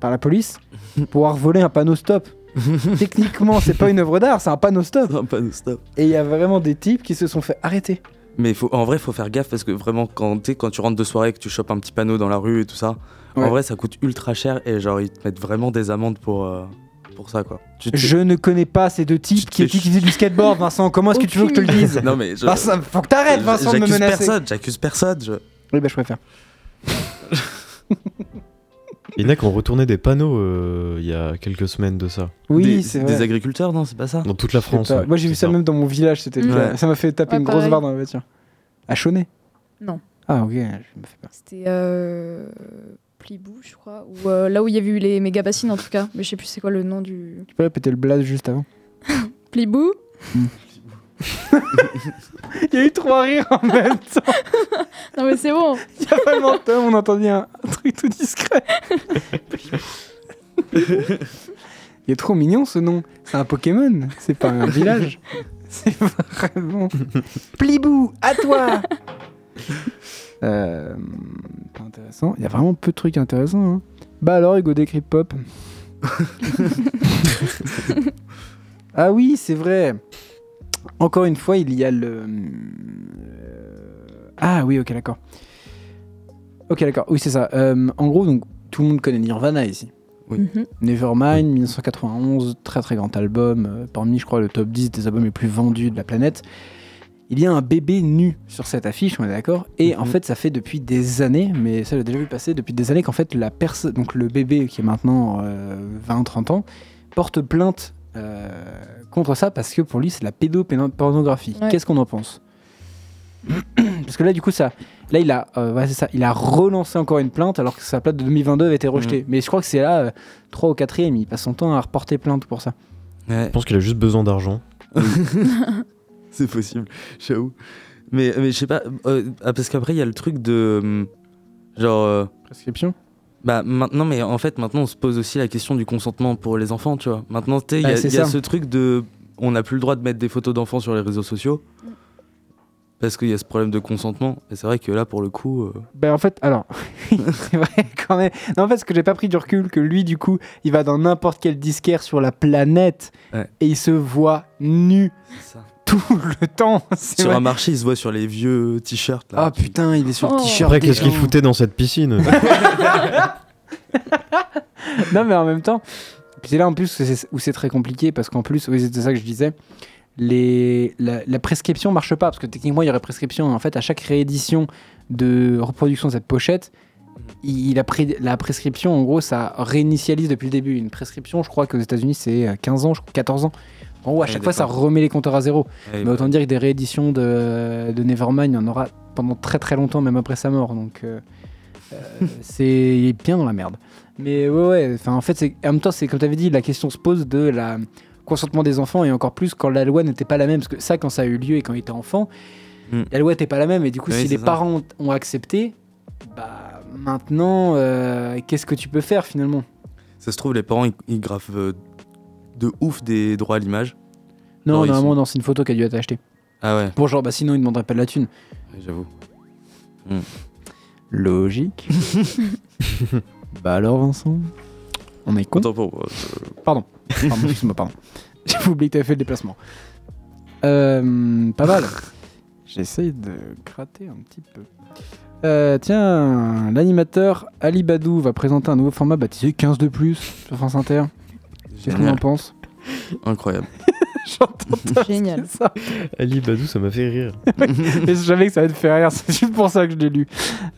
par la police pour avoir volé un panneau stop. Techniquement, c'est pas une œuvre d'art, c'est un panneau stop. Un panneau stop. Et il y a vraiment des types qui se sont fait arrêter. Mais faut, en vrai, faut faire gaffe parce que vraiment, quand, quand tu rentres de soirée, que tu chopes un petit panneau dans la rue et tout ça, Ouais. en vrai, ça coûte ultra cher et genre, ils te mettent vraiment des amendes pour, euh, pour ça, quoi. Tu Je ne connais pas ces deux types qui, qui faisaient du skateboard, Vincent. Comment est-ce que tu veux que je te le dise Non, mais je. Vincent, faut que t'arrêtes, Vincent, de me J'accuse menacer. personne, j'accuse personne. Je... Oui, bah je préfère. Il y en a qui ont retourné des panneaux euh, il y a quelques semaines de ça. Oui, des, c'est des vrai. agriculteurs, non, c'est pas ça Dans toute la Je sais France. pas. ouais, Moi j'ai vu c'est ça, même dans mon village, c'était Ouais. Ça m'a fait taper Ouais, une grosse pareil. barre dans la voiture. À Chaunet Non. Ah ok, je me fais peur. C'était euh, Plibou, je crois. Ou euh, là où il y avait eu les méga bassines en tout cas. Mais je sais plus c'est quoi le nom du. Tu peux répéter le blaze juste avant Plibou Il y a eu trois rires en même temps. Non mais c'est bon. Il y a pas longtemps, on entendait un, un truc tout discret. Il est trop mignon ce nom. C'est un Pokémon, c'est pas un village. C'est vraiment. Plibou, à toi euh, Pas intéressant. Il y a vraiment peu de trucs intéressants. hein. Bah alors, Hugo décrit pop. ah oui, c'est vrai. Encore une fois, il y a le. euh, Ah oui, ok, d'accord. Ok, d'accord. Oui, c'est ça. Euh, en gros, donc, tout le monde connaît Nirvana ici. Oui. Mhm. Nevermind, 1991, très très grand album, euh, parmi je crois le top 10 des albums les plus vendus de la planète. Il y a un bébé nu sur cette affiche, on est d'accord Et en Mhm. fait, ça fait depuis des années, mais ça j'ai déjà vu passer, depuis des années qu'en fait, la personne, donc le bébé qui est maintenant 20-30 ans, porte plainte euh, contre ça parce que pour lui, c'est la pédopornographie. Ouais. Qu'est-ce qu'on en pense Parce que là, du coup, ça, là, il a, euh, ouais, c'est ça, il a relancé encore une plainte alors que sa plainte de 2022 avait été rejetée. Mais je crois que c'est là, euh, 3 ou 4 il passe son temps à reporter plainte pour ça. Ouais. Je pense qu'il a juste besoin d'argent. C'est possible, j'avoue. Mais, mais je sais pas, euh, ah, parce qu'après, il y a le truc de. hum, Genre. euh, Prescription? Bah maintenant, mais en fait, maintenant, on se pose aussi la question du consentement pour les enfants, tu vois. Maintenant, tu sais, il y Bah, a- c'est il y, a ça. ce truc de. On n'a plus le droit de mettre des photos d'enfants sur les réseaux sociaux. Parce qu'il y a ce problème de consentement. Et c'est vrai que là, pour le coup. euh, Ben en fait, alors, c'est vrai quand même. Non, en fait, ce que j'ai pas pris du recul, que lui, du coup, il va dans n'importe quel disquaire sur la planète Ouais. et il se voit nu ça. Tout le temps. Sur vrai. un marché, il se voit sur les vieux t-shirts. Ah putain, il est sur le Oh. t-shirt. Après, qu'est-ce qu'il foutait dans cette piscine Non, mais en même temps, c'est là en plus où c'est très compliqué parce qu'en plus, oui, c'était ça que je disais. Les, la, la prescription marche pas parce que techniquement il y aurait prescription. En fait, à chaque réédition de reproduction de cette pochette, il a pris la prescription. En gros, ça réinitialise depuis le début. Une prescription, je crois qu'aux États-Unis c'est euh, 15 ans, je crois, 14 ans. En gros, à Ouais, chaque fois, ça remet les compteurs à zéro. Ouais, Mais autant dire que des rééditions de, de Nevermind, il y en aura pendant très très longtemps, même après sa mort. Donc euh, euh, c'est bien dans la merde. Mais ouais, ouais. Enfin, en fait, en même temps, c'est comme tu avais dit, la question se pose de la consentement des enfants et encore plus quand la loi n'était pas la même. Parce que ça, quand ça a eu lieu et quand il était enfant, Mm. la loi n'était pas la même. Et du coup, Oui, si les ça. parents ont, ont accepté, bah maintenant, euh, qu'est-ce que tu peux faire finalement? Ça se trouve, les parents, ils, ils gravent euh, de ouf des droits à l'image. Non, Non, ils normalement, non, c'est une photo qui a dû être achetée. Ah ouais, Pour genre, bah sinon, il ne demanderaient pas de la thune. ouais, j'avoue. Logique. bah alors, Vincent? On est con pour moi, Pardon, excuse-moi, pardon. J'ai oublié que t'avais fait le déplacement. Euh, pas mal. J'essaye de gratter un petit peu. Euh, tiens, l'animateur Ali Badou va présenter un nouveau format baptisé 15 de plus sur France Inter. Qu'est-ce qu'on en pense Incroyable. J'entends Génial. ça. Ali Badou, ça m'a fait rire. Mais je savais que ça allait te faire rire, c'est juste pour ça que je l'ai lu.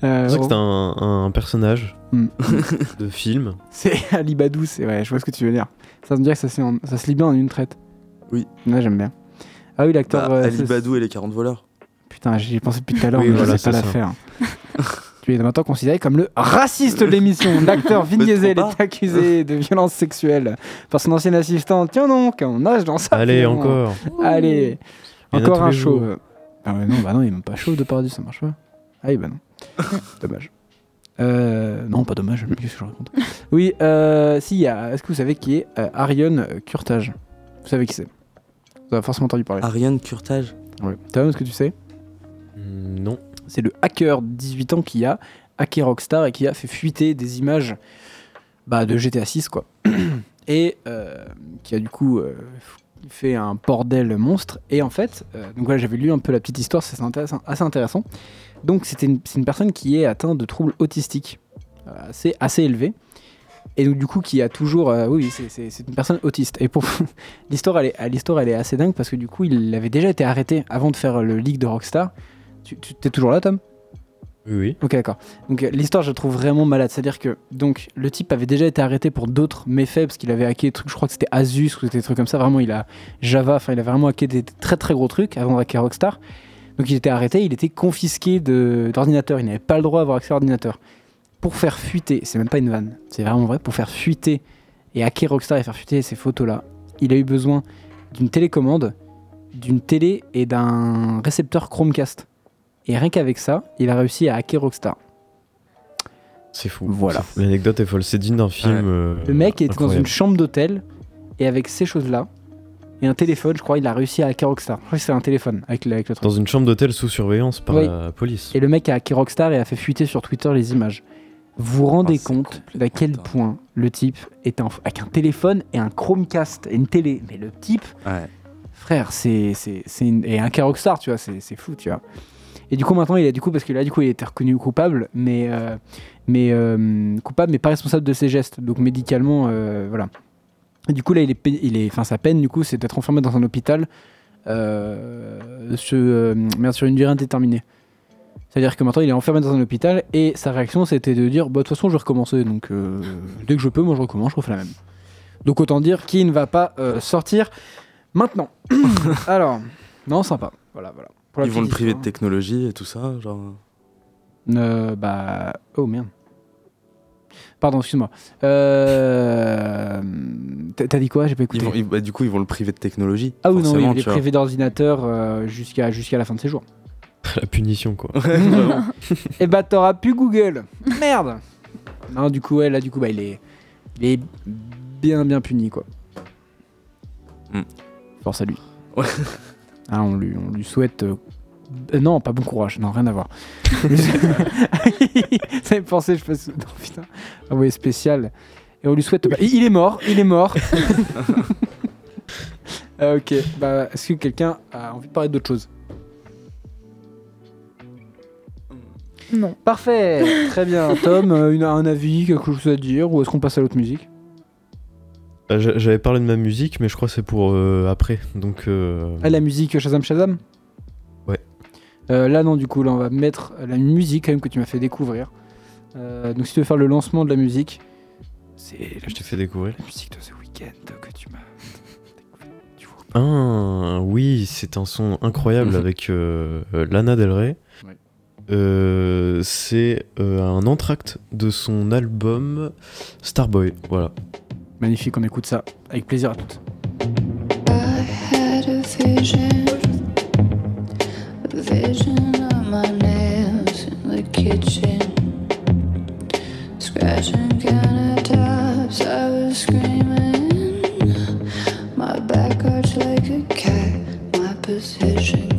Euh, C'est vrai que c'était un, un personnage Hmm. de film. C'est Ali Badou, c'est vrai, je vois ce que tu veux dire. Ça me dirait que ça, c'est en- ça se lit bien en une traite. Oui. Ouais, j'aime bien. Ah oui, l'acteur. Bah, euh, Ali c'est- Badou et les 40 voleurs. Putain, j'y ai pensé depuis tout à l'heure, mais voilà, je sais pas c'est la faire. Tu es maintenant considéré comme le raciste de l'émission. L'acteur Vin Mais Diesel est accusé de violence sexuelle par son ancienne assistante. Tiens donc, on nage dans ça. Allez, encore. Allez, encore un chauve. Ah ouais, non, bah non, il est même pas chauve de paradis, ça marche pas. Ah oui, bah non. dommage. Euh, non, pas dommage, qu'est-ce que je raconte? Oui, euh, si, est-ce que vous savez qui est euh, Ariane Curtage? Vous savez qui c'est? Vous avez forcément entendu parler. Ariane Curtage? Ouais. Tom, est-ce que tu sais? Non. C'est le hacker de 18 ans qui a hacké Rockstar et qui a fait fuiter des images bah, de GTA 6 quoi. et euh, qui a du coup euh, fait un bordel monstre. Et en fait, euh, donc voilà, j'avais lu un peu la petite histoire, c'est assez intéressant. Donc c'est une personne qui est atteinte de troubles autistiques assez, assez élevés. Et donc du coup qui a toujours... oui, c'est- une personne autiste. Et pour l'histoire, elle, elle est assez dingue parce que du coup, il avait déjà été arrêté avant de faire le leak de Rockstar. Tu, tu t'es toujours là, Tom? Oui, oui. Ok, d'accord. Donc euh, l'histoire, je la trouve vraiment malade. C'est-à-dire que donc le type avait déjà été arrêté pour d'autres méfaits parce qu'il avait hacké des trucs. Je crois que c'était Asus ou des trucs comme ça. Vraiment, il a Java. Enfin, il a vraiment hacké des très très gros trucs avant de hacker Rockstar. Donc il était arrêté. Il était confisqué de d'ordinateur. Il n'avait pas le droit d'avoir accès à l'ordinateur. Pour faire fuiter, c'est même pas une vanne. C'est vraiment vrai. Pour faire fuiter et hacker Rockstar et faire fuiter ces photos-là, il a eu besoin d'une télécommande, d'une télé et d'un récepteur Chromecast. Et rien qu'avec ça, il a réussi à hacker Rockstar. C'est fou. Voilà. C'est. L'anecdote est folle. C'est digne d'un film. Ouais. euh, Le mec était dans une chambre d'hôtel et avec ces choses-là et un téléphone, je crois, il a réussi à hacker Rockstar. Je crois que c'était un téléphone avec le, avec le truc. Dans une chambre d'hôtel sous surveillance par Oui. la police. Et le mec a hacké Rockstar et a fait fuiter sur Twitter les images. Vous vous rendez Ah, c'est compte d'à quel point le type était en- avec un téléphone et un Chromecast et une télé. Mais le type, Ouais. frère, c'est c'est c'est une... et un Rockstar, tu vois, c'est c'est fou, tu vois. Et du coup maintenant il a du coup parce que là du coup il été reconnu coupable, mais euh, mais euh, coupable mais pas responsable de ses gestes, donc médicalement euh, voilà. Et du coup là il est il est enfin sa peine du coup c'est d'être enfermé dans un hôpital sur, sur une durée indéterminée. C'est-à-dire que maintenant il est enfermé dans un hôpital et sa réaction c'était de dire bah de toute façon je vais recommencer donc dès que je peux moi je recommence je refais la même. Donc autant dire qui ne va pas sortir maintenant. Alors non sympa voilà voilà. Ils vont le priver de histoire. technologie et tout ça. Genre... Euh, bah oh merde. Pardon, excuse-moi. Euh... T'as dit quoi? J'ai pas écouté. Ils vont- ils- bah, du coup, ils vont le priver de technologie. Ah oui, non, forcément, il est tu vois. privé d'ordinateur euh, jusqu'à jusqu'à la fin de ses jours. La punition, quoi. Et bah t'auras plus Google. Merde. Non, du coup, ouais, là, du coup, bah, il est, il est bien, bien puni, quoi. Hmm. Force à lui. Ouais. Ah, on lui, on lui souhaite. euh, euh, non, pas bon courage. Non, rien à voir. Ça me pensé, je passe. Non, putain. Ah ouais, spécial. Et on lui souhaite. bah, il est mort. Il est mort. Ah, ok. Bah, est-ce que quelqu'un a envie de parler d'autre chose? Non. Parfait, très bien. Tom, euh, une, un avis, quelque chose à dire, ou est-ce qu'on passe à l'autre musique? Euh, J'avais parlé de ma musique, mais je crois que c'est pour euh, après. Donc. euh, Ah, la musique Shazam Shazam? Ouais. Euh, là, non, du coup, là, on va mettre la musique quand même que tu m'as fait découvrir. Euh, donc, si tu veux faire le lancement de la musique, c'est Je t'ai fait découvrir. la musique de The Weeknd que tu m'as. Ah oui, c'est un son incroyable Mhm. avec euh, euh, Lana Del Rey. Ouais. Euh, c'est euh, un entracte de son album Starboy. Voilà. Magnifique, on écoute ça avec plaisir à toutes. I had a vision, a vision of my nails in the kitchen, scratching countertops. I screaming, my back arched like a cat, my position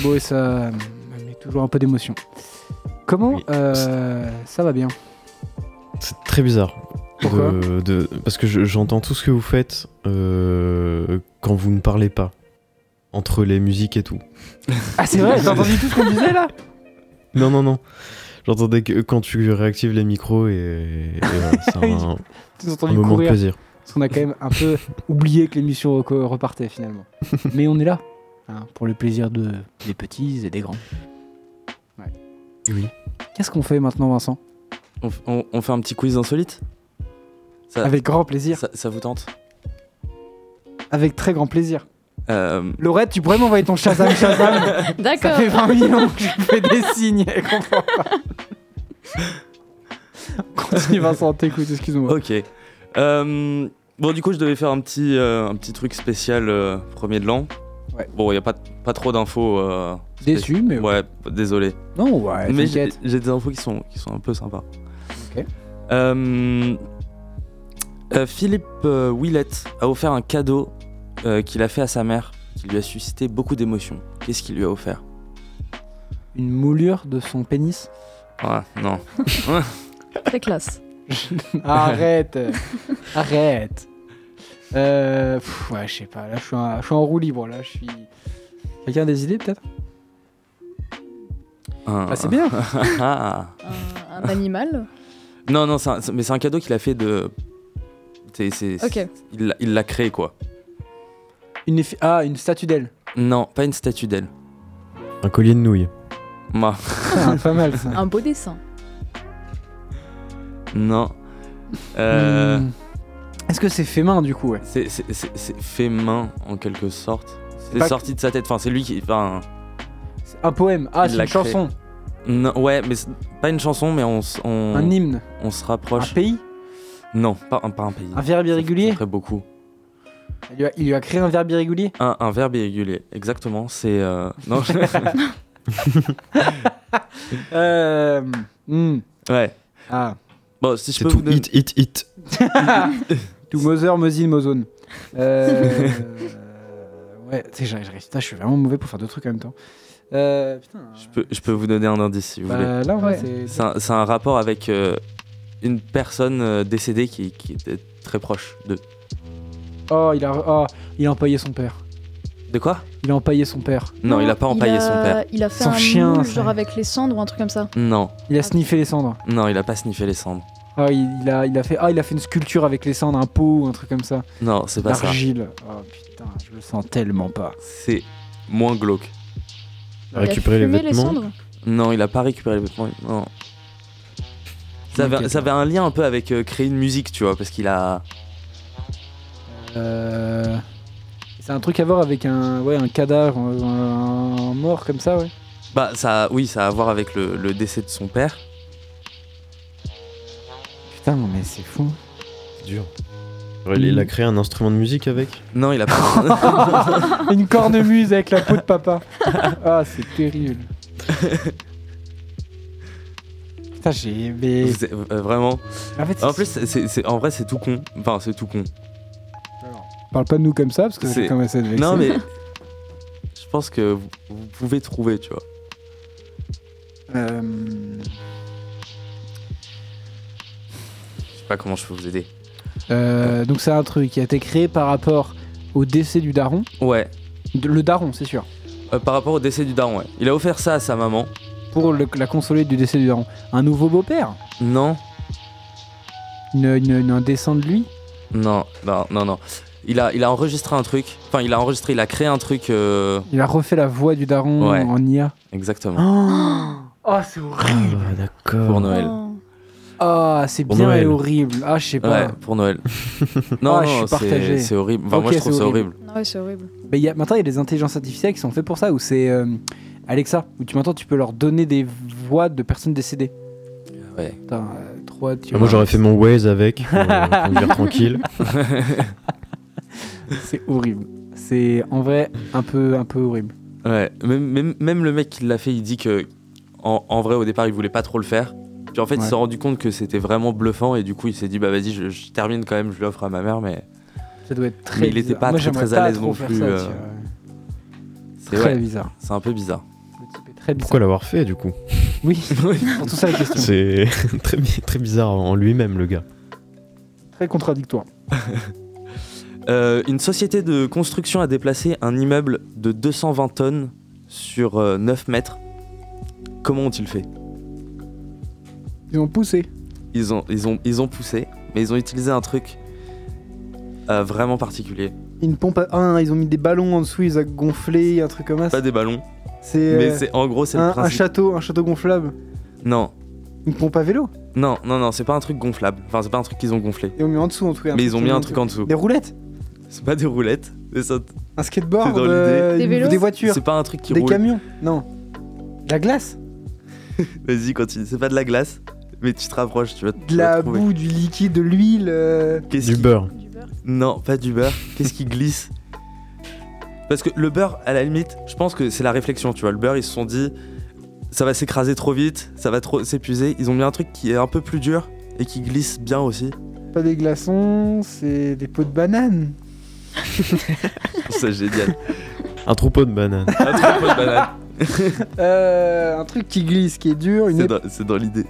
C'est beau et ça me met toujours un peu d'émotion. Comment Oui. euh, ça va bien? C'est très bizarre. Pourquoi? De, de- Parce que je- j'entends tout ce que vous faites euh, quand vous ne parlez pas. Entre les musiques et tout. Ah c'est vrai, t'as entendu tout ce qu'on disait là? Non, non, non. J'entendais que quand tu réactives les micros et, et c'est un, un moment de plaisir. Parce qu'on a quand même un peu oublié que l'émission repartait finalement. Mais on est là, hein, pour le plaisir de, des petits et des grands. Oui. Qu'est-ce qu'on fait maintenant Vincent? On, f- on- on fait un petit quiz insolite? Ça, Avec grand plaisir. ça, ça vous tente? Avec très grand plaisir. Euh, Laurette, tu pourrais m'envoyer ton Shazam Shazam? Ça D'accord. fait 20 millions que je fais des signes, elle comprend pas. Continue Vincent, t'écoute, excuse-moi. Ok. Euh, bon, du coup, je devais faire un petit, euh, un petit truc spécial euh, premier de l'an. Ouais. Bon, il n'y a pas, pas trop d'infos. euh, Déçu, mais Ouais, désolé. Non, ouais, Mais j'ai des infos qui sont, qui sont un peu sympas. Ok. Euh, euh, Philippe euh, Willett a offert un cadeau euh, qu'il a fait à sa mère qui lui a suscité beaucoup d'émotions. Qu'est-ce qu'il lui a offert? Une moulure de son pénis? Ah, non. Très classe. Arrête Arrête euh, pff, Ouais, je sais pas, là je suis, en, je suis en roue libre, là je suis... Quelqu'un a des idées peut-être? Un- Ah, c'est bien Ah. Un, un animal? Non, non, c'est un- c'est- mais c'est un cadeau qu'il a fait de. c'est- c'est- Ok. Il l'a- il l'a créé, quoi. une effi- Ah, une statue d'elle Non, pas une statue d'elle. Un collier de nouilles. Moi. Ah, pas mal ça. Un beau dessin. Non. Euh, Hmm. Est-ce que c'est fait main du coup ouais? C'est- fait main en quelque sorte. C'est sorti de sa tête. Enfin, c'est lui qui. Enfin, Un poème. Ah, c'est l'a une créé. chanson. non, ouais, mais pas une chanson, mais on, on, Un hymne. on se Un rapproche. pays? Non, pas un, pas un pays. Un verbe irrégulier? ferait beaucoup. Il lui, a, il lui a créé un verbe irrégulier? Un, un verbe irrégulier, exactement. C'est. euh, Non, Euh. hmm. ouais. Ah. Bon, si je C'est peux tout vous donner. hit, hit, hit. Tout Mother, Mozin, Mozone. Euh. ouais, tu sais, j'arrive, j'arrive. Putain, je suis vraiment mauvais pour faire deux trucs en même temps. Euh. Putain. Je peux, je peux vous donner un indice si vous voulez. Bah, là, ouais, c'est. C'est un, c'est un rapport avec euh, une personne euh, décédée qui, qui était très proche de. Oh, il a, oh, il a empaillé son père. De quoi? Il a empaillé son père. Non, il a pas empaillé a- son père. Il a fait Son un chien, moule, ça. genre avec les cendres ou un truc comme ça? Non, Il a sniffé les cendres. non, il a pas sniffé les cendres. Ah, il, il a, il a fait, ah, il a fait une sculpture avec les cendres, un pot ou un truc comme ça. Non, c'est pas ça. D'argile. Oh putain, je le sens tellement pas. C'est moins glauque. Il a Récupérer les vêtements. cendres Non, il a pas récupéré les vêtements. Non. Ça avait, ça avait un lien un peu avec euh, créer une musique, tu vois, parce qu'il a. Euh... C'est un truc à voir avec un, ouais, un cadavre, un, un mort comme ça, ouais. Bah, ça, oui, ça a à voir avec le, le décès de son père. Putain, mais c'est fou. C'est dur. Il il a créé un instrument de musique avec? Non, il a pas. Une cornemuse avec la peau de papa. Ah, c'est terrible. Putain, j'ai. Mais... Euh, vraiment. En fait, En plus, c'est- en vrai, c'est tout con. Enfin, c'est tout con. parle pas de nous comme ça parce que c'est- comme ça de. Non, mais. Je pense que vous, vous pouvez trouver, tu vois. Euh, pas comment je peux vous aider. euh, donc, c'est un truc qui a été créé par rapport au décès du daron. Ouais. De- Le daron, c'est sûr. Euh, par rapport au décès du daron, ouais. Il a offert ça à sa maman. Pour le- la consoler du décès du daron. Un nouveau beau-père Non, une, une- une- Un descend de lui non, non, non, non. Il a, il a enregistré un truc. Enfin, il a enregistré, il a créé un truc. euh, Il a refait la voix du daron Ouais. en IA. Exactement. Oh, c'est horrible. Ah, d'accord. Pour Noël. Oh. Ah, c'est bien et horrible. Ah, je sais pas. Ouais, pour Noël. non, Ah, je non, suis partagé. c'est horrible. Enfin, moi, je trouve c'est ça horrible. horrible. Ouais, c'est horrible. Mais il y a, maintenant, il y a des intelligences artificielles qui sont faites pour ça, où c'est euh, Alexa, où tu maintenant tu peux leur donner des voix de personnes décédées. Ouais. Putain, euh, hâte, tu Ah, moi j'aurais fait mon Waze avec pour euh, tranquille. C'est horrible. C'est en vrai un peu, un peu horrible. Ouais, même, même, même le mec qui l'a fait, il dit que en, en vrai, au départ, il voulait pas trop le faire. Puis en fait, il s'est rendu compte que c'était vraiment bluffant et du coup, il s'est dit, bah vas-y, je, je termine quand même, je l'offre à ma mère, mais Ça doit être très Mais il était bizarre. pas Moi, très, à l'aise non plus, ça, euh, c'est Très ouais, bizarre. c'est un peu bizarre. Le type est très bizarre. Pourquoi l'avoir fait du coup? Oui, pour tout ça la question. C'est très, bi- très bizarre en lui-même le gars. Très contradictoire. Euh, une société de construction a déplacé un immeuble de 220 tonnes sur euh, 9 mètres. Comment ont-ils fait? Ils ont poussé. ils ont, ils, ont, ils ont poussé, mais ils ont utilisé un truc euh, vraiment particulier. Une pompe à... Ah, ils ont mis des ballons en dessous, ils ont gonflé, un truc comme ça. Pas des ballons, C'est mais euh, c'est en gros, c'est le un, un principe. château, un château gonflable. Non, Une pompe à vélo. non, non, non, c'est pas un truc gonflable. Enfin, c'est pas un truc qu'ils ont gonflé. Ils ont mis en dessous en tout cas. Mais ils ont mis un truc en dessous. Des roulettes. C'est pas des roulettes, mais ça- Un skateboard. C'est dans euh, l'idée. Des une- vélos Des voitures. c'est pas un truc qui Des roule. camions. Non. De la glace. Vas-y, continue. C'est pas de la glace, mais tu te rapproches, tu vas, De la boue, du liquide, de l'huile. euh, Qu'est-ce Du qui- beurre. Du beurre. Non, pas du beurre. Qu'est-ce qui glisse Parce que le beurre, à la limite, je pense que c'est la réflexion, tu vois. Le beurre, ils se sont dit, ça va s'écraser trop vite, ça va trop s'épuiser. Ils ont mis un truc qui est un peu plus dur et qui glisse bien aussi. Pas des glaçons, c'est des pots de banane. C'est génial. Un troupeau de bananes. Un truc de banane. Euh, un truc qui glisse, qui est dur. Une C'est ép- dans, c'est dans l'idée.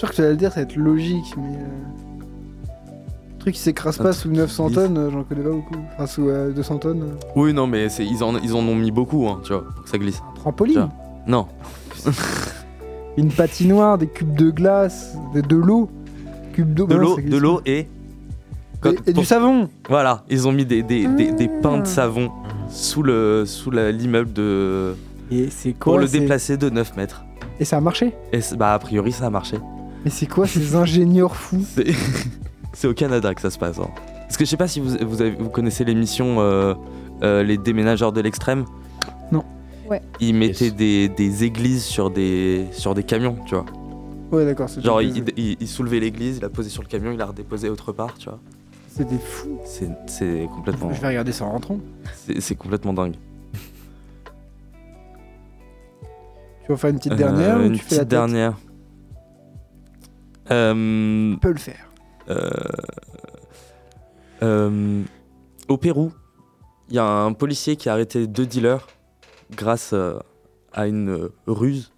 Je suis sûr que j'allais le dire, ça va être logique, mais. euh, Un truc qui s'écrase pas sous 900 qui tonnes, euh, j'en connais pas beaucoup. Enfin, sous euh, 200 tonnes. euh. Oui, non, mais c'est- ils, en, ils en ont mis beaucoup, hein, tu vois, pour que ça glisse. Un trampoline. Non, Une patinoire, des cubes de glace, de, de l'eau. Cubes d'eau. de l'eau, ça de l'eau et. Et, et du savon. Voilà, ils ont mis des, des, des, des pains de Ah. savon sous le sous la- l'immeuble de Et c'est quoi pour le c'est- déplacer de 9 mètres. Et ça a marché? Et bah a priori ça a marché. Mais c'est quoi ces ingénieurs fous C'est au Canada que ça se passe. hein. Parce que je sais pas si vous vous, avez- vous connaissez l'émission euh, euh, les déménageurs de l'extrême. Non. Ouais. Ils mettaient des, des églises sur des sur des camions, tu vois. Ouais, d'accord. c'est Genre des- il, il- il soulevait l'église, il l'a posé sur le camion, il l'a redéposé autre part, tu vois. C'est des fous. C'est c'est complètement Je vais regarder ça en rentrant. c'est c'est complètement dingue. Tu vas faire une petite Euh, dernière ou Une tu fais la petite tête? dernière. Euh, On peut le faire. euh, euh, au Pérou, il y a un policier qui a arrêté deux dealers grâce euh, à une euh, ruse.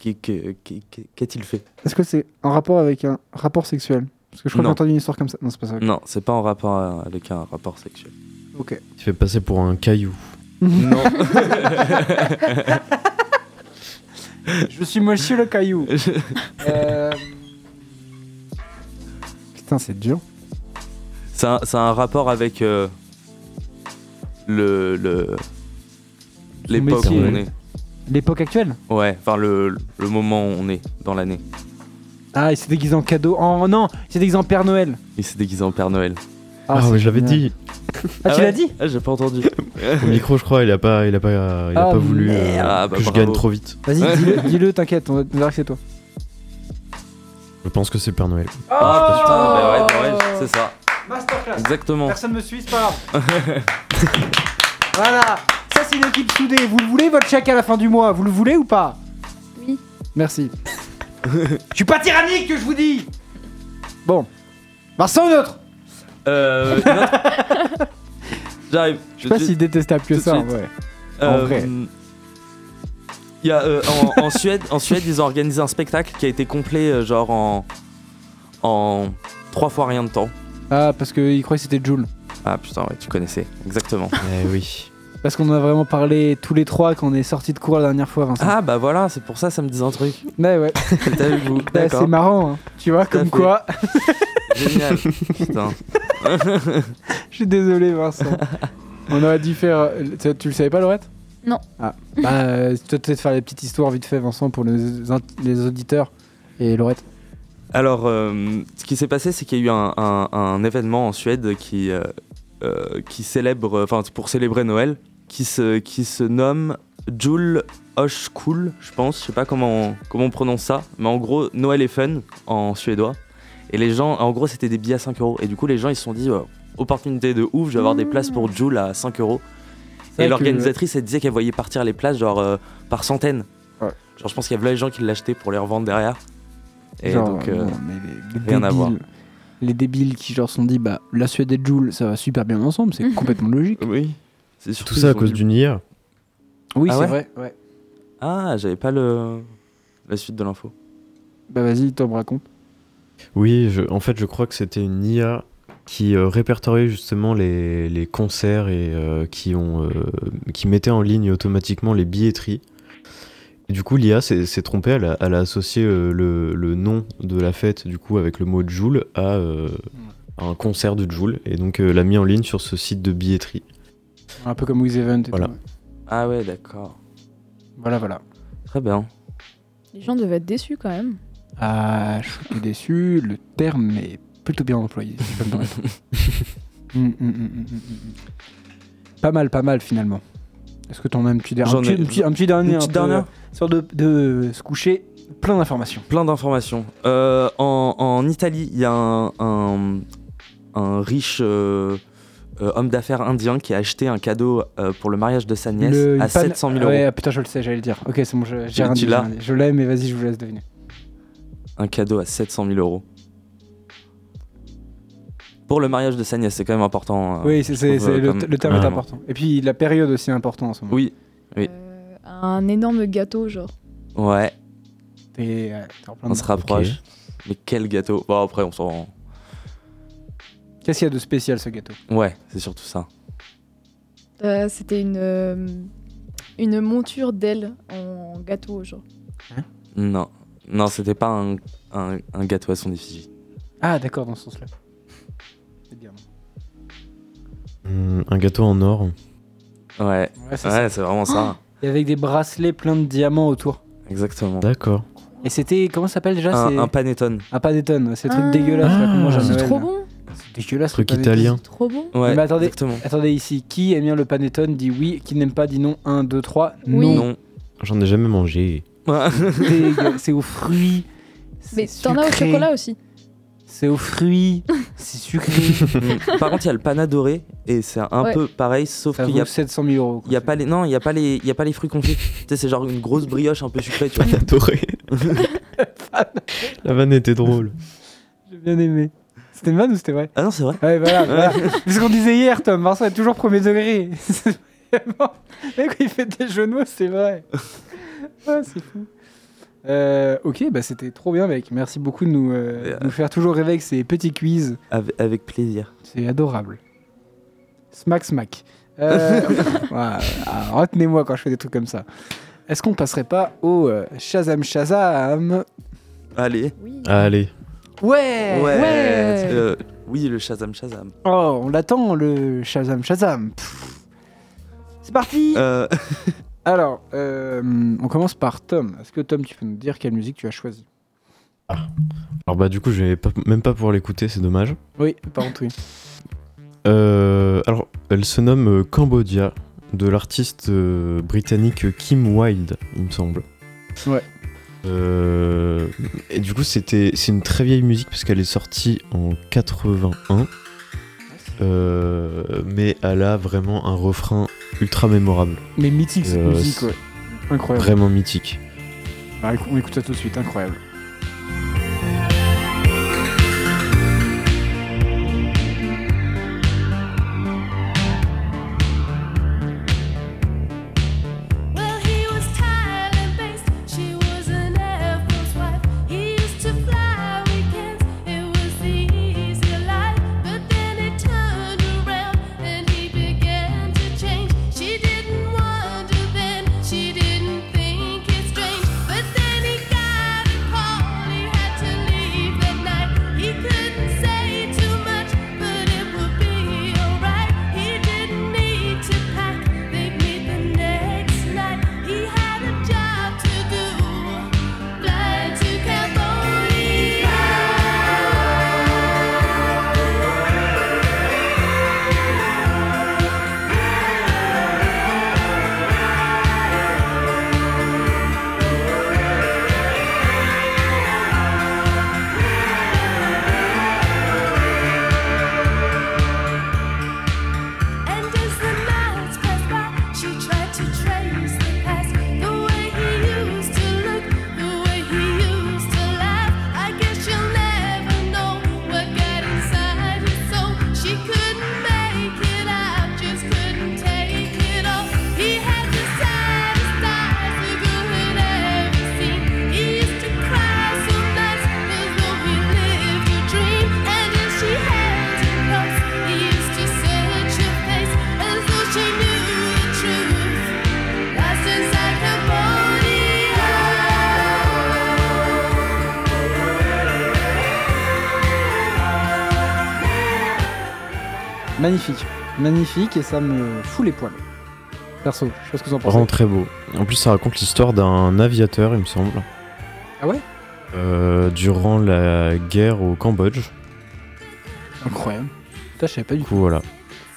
Qu'a-t-il fait? Est-ce que c'est en rapport avec un rapport sexuel? Parce que je crois que Non. j'ai entendu une histoire comme ça. Non, c'est pas ça. Non, c'est pas en rapport avec un rapport sexuel. Ok. Il fait passer pour un caillou. Non. Je suis monsieur le caillou. Euh, Putain, c'est dur. C'est un, c'est un rapport avec euh, le le- l'époque où on est. L'époque actuelle Ouais, enfin le, le moment où on est dans l'année. Ah, il s'est déguisé en cadeau. Oh non, il s'est déguisé en Père Noël. Il s'est déguisé en Père Noël. Ah, c'est mais je l'avais dit. Ah, tu ouais l'as dit Ah, j'ai pas entendu. Au micro, je crois, il a pas, il a pas, il a Ah, pas voulu euh. Ah, bah, que je gagne trop vite. Vas-y, dis-le, dis-le, t'inquiète, on va on verra que c'est toi. Je pense que c'est Père Noël. Ah putain, bah ouais, c'est ça. Masterclass. Exactement. Personne me suit, c'est pas grave. voilà, ça c'est une équipe soudée. Vous le voulez votre chèque à la fin du mois? Vous le voulez ou pas? Oui. Merci. Je suis pas tyrannique que je vous dis Bon. Vincent, une autre? Euh, J'arrive. Je sais pas si détestable que ça, en vrai. Euh, En vrai. Il y a, euh, en, en Suède, en Suède, ils ont organisé un spectacle qui a été complet, euh, genre en, en trois fois rien de temps. Ah, parce qu'il croyait que c'était Joule. Ah putain, ouais, tu connaissais, exactement. Eh oui. Parce qu'on en a vraiment parlé tous les trois quand on est sortis de cours la dernière fois, Vincent. Ah bah voilà, c'est pour ça, ça me disait un truc. Ouais, ouais. C'était avec vous, Bah, d'accord. c'est marrant, hein. tu vois, Tout à comme fait. quoi. Génial. Putain. Je suis désolé, Vincent. On aurait dû faire. Tu, tu le savais pas, Laurette? Non. Ah, bah, euh, peut-être faire les petites histoires vite fait, Vincent, pour les, les auditeurs. Et Laurette Alors, euh, ce qui s'est passé, c'est qu'il y a eu un, un- un événement en Suède qui, euh, euh, qui célèbre, enfin pour célébrer Noël, qui se, qui se nomme Jul Hochkul, je pense. Je sais pas comment on, comment on prononce ça, mais en gros, Noël est fun en suédois. Et les gens, en gros, c'était des billets à 5 euros. Et du coup, les gens, ils se sont dit, oh, opportunité de ouf, je vais avoir des places pour Jul à 5 euros. Et que- l'organisatrice, elle disait qu'elle voyait partir les places genre euh, par centaines. Ouais. Genre, je pense qu'il y avait les gens qui l'achetaient pour les revendre derrière. Et Genre, donc, euh, non, mais les, les rien à voir. débiles- Les débiles qui genre se sont dit, bah, la Suède et Joule, ça va super bien ensemble, c'est complètement logique. Oui. C'est surtout Tout ça à cause d'une IA. Oui, Ah c'est ouais vrai. Ouais. Ah, j'avais pas le la suite de l'info. Bah, vas-y, Tom, raconte. Oui, je- en fait, je crois que c'était une IA qui euh, répertoriait justement les, les concerts et euh, qui, ont, euh, qui mettait en ligne automatiquement les billetteries. Et du coup, l'IA s'est trompée, elle a, elle a associé euh, le, le nom de la fête du coup avec le mot Joule à, euh, à un concert de Joule et donc euh, l'a mis en ligne sur ce site de billetterie. Un peu comme With Event et Voilà. tout. Ah ouais, d'accord. Voilà, voilà. Très bien. Les gens devaient être déçus quand même. Ah, je suis déçu, le terme est plutôt bien employé, si je peux me permettre. Hum, hum, hum. Pas mal, pas mal finalement. Est-ce que t'en as un petit dernier J'en un, petit- un petit- un petit dernier Une petite un peu, dernière euh, Histoire de, de se coucher, plein d'informations. Plein d'informations. Euh, en, en Italie, il y a un, un, un riche euh, euh, homme d'affaires indien qui a acheté un cadeau euh, pour le mariage de sa nièce Le- à une panne- 700 000 euros. Ouais, ah, putain, je le sais, j'allais le dire. Ok, c'est bon, je- j'ai Tu- rien tu dit. l'as j'ai rien dit. Je l'ai, mais vas-y, je vous laisse deviner. Un cadeau à 700 000 euros. Pour le mariage de sa nièce, c'est quand même important. euh, oui, c'est, je c'est- trouve, c'est- euh, le, comme- le terme est important. Et puis la période aussi est importante en ce moment. Oui, oui. Un énorme gâteau, genre. Ouais, euh, on se rapproche. Mais quel gâteau Bon, après, on s'en. Qu'est-ce qu'il y a de spécial ce gâteau? Ouais, c'est surtout ça. Euh, C'était une, euh, une monture d'aile en gâteau, genre. Non, non, c'était pas un, un- un gâteau à son effigie. Ah, d'accord, dans ce sens-là. C'est. Hum, un gâteau en or. Ouais, Ouais, c'est ouais, c'est vraiment ça. Et avec des bracelets pleins de diamants autour. Exactement. D'accord. Et c'était. Comment ça s'appelle déjà Un, C'est un panettone. un panettone, ouais, ces trucs Ah. à Ah, C'est trop bon. C'est dégueulasse. Truc italien. Trop bon. Ouais, Mais attendez. exactement. Attendez ici, qui aime bien le panettone dit oui, qui n'aime pas dit non. 1, 2, 3. Oui. Non. Non. J'en ai jamais mangé. C'est aux fruits. Mais c'est t'en as au chocolat aussi. C'est aux fruits. c'est sucré. Mm. Par contre, il y a le pana doré et c'est un Ouais. peu pareil, sauf Ça qu'il y a vaut 700 000 euros. Il y a pas les non, il y a pas les il y a pas les fruits confits. tu sais c'est genre une grosse brioche un peu sucrée, tu vois. Adoré. La vanne était drôle. J'ai bien aimé. C'était une vanne ou c'était vrai? Ah non, c'est vrai. Ouais, voilà. voilà. C'est ce qu'on disait hier, Tom. Vincent est toujours premier degré. C'est vraiment- quand il fait des mots, c'est vrai. Ouais, c'est fou. Euh, ok, bah c'était trop bien, mec. Merci beaucoup de nous, euh, nous faire toujours rêver avec ces petits quiz. Avec, avec plaisir. C'est adorable. Smack, smack. Euh, voilà. Ah, Retenez-moi quand je fais des trucs comme ça. Est-ce qu'on passerait pas au euh, Shazam Shazam? Allez. Oui. Allez. Ouais, Ouais. euh, oui, le Shazam Shazam. Oh, on l'attend, le Shazam Shazam. Pff. C'est parti Euh, Alors, euh, on commence par Tom. Est-ce que Tom, tu peux nous dire quelle musique tu as choisie? Alors bah du coup, je vais pas- même pas pouvoir l'écouter, c'est dommage. Oui, par contre, oui. Euh, alors, elle se nomme euh, Cambodia, de l'artiste euh, britannique Kim Wilde, il me semble. Ouais. Euh, et du coup, c'était, c'est une très vieille musique parce qu'elle est sortie en 81. Euh, mais elle a vraiment un refrain ultra mémorable, Mais mythique cette Euh, musique, ouais. Incroyable. vraiment mythique. Bah, on écoute ça tout de suite, incroyable. Magnifique. Magnifique et ça me fout les poils. Perso, je sais pas ce que vous en pensez. Vraiment très beau. En plus, ça raconte l'histoire d'un aviateur, il me semble. Ah ouais? Euh, durant la guerre au Cambodge. Incroyable. Putain, je savais pas du coup, voilà.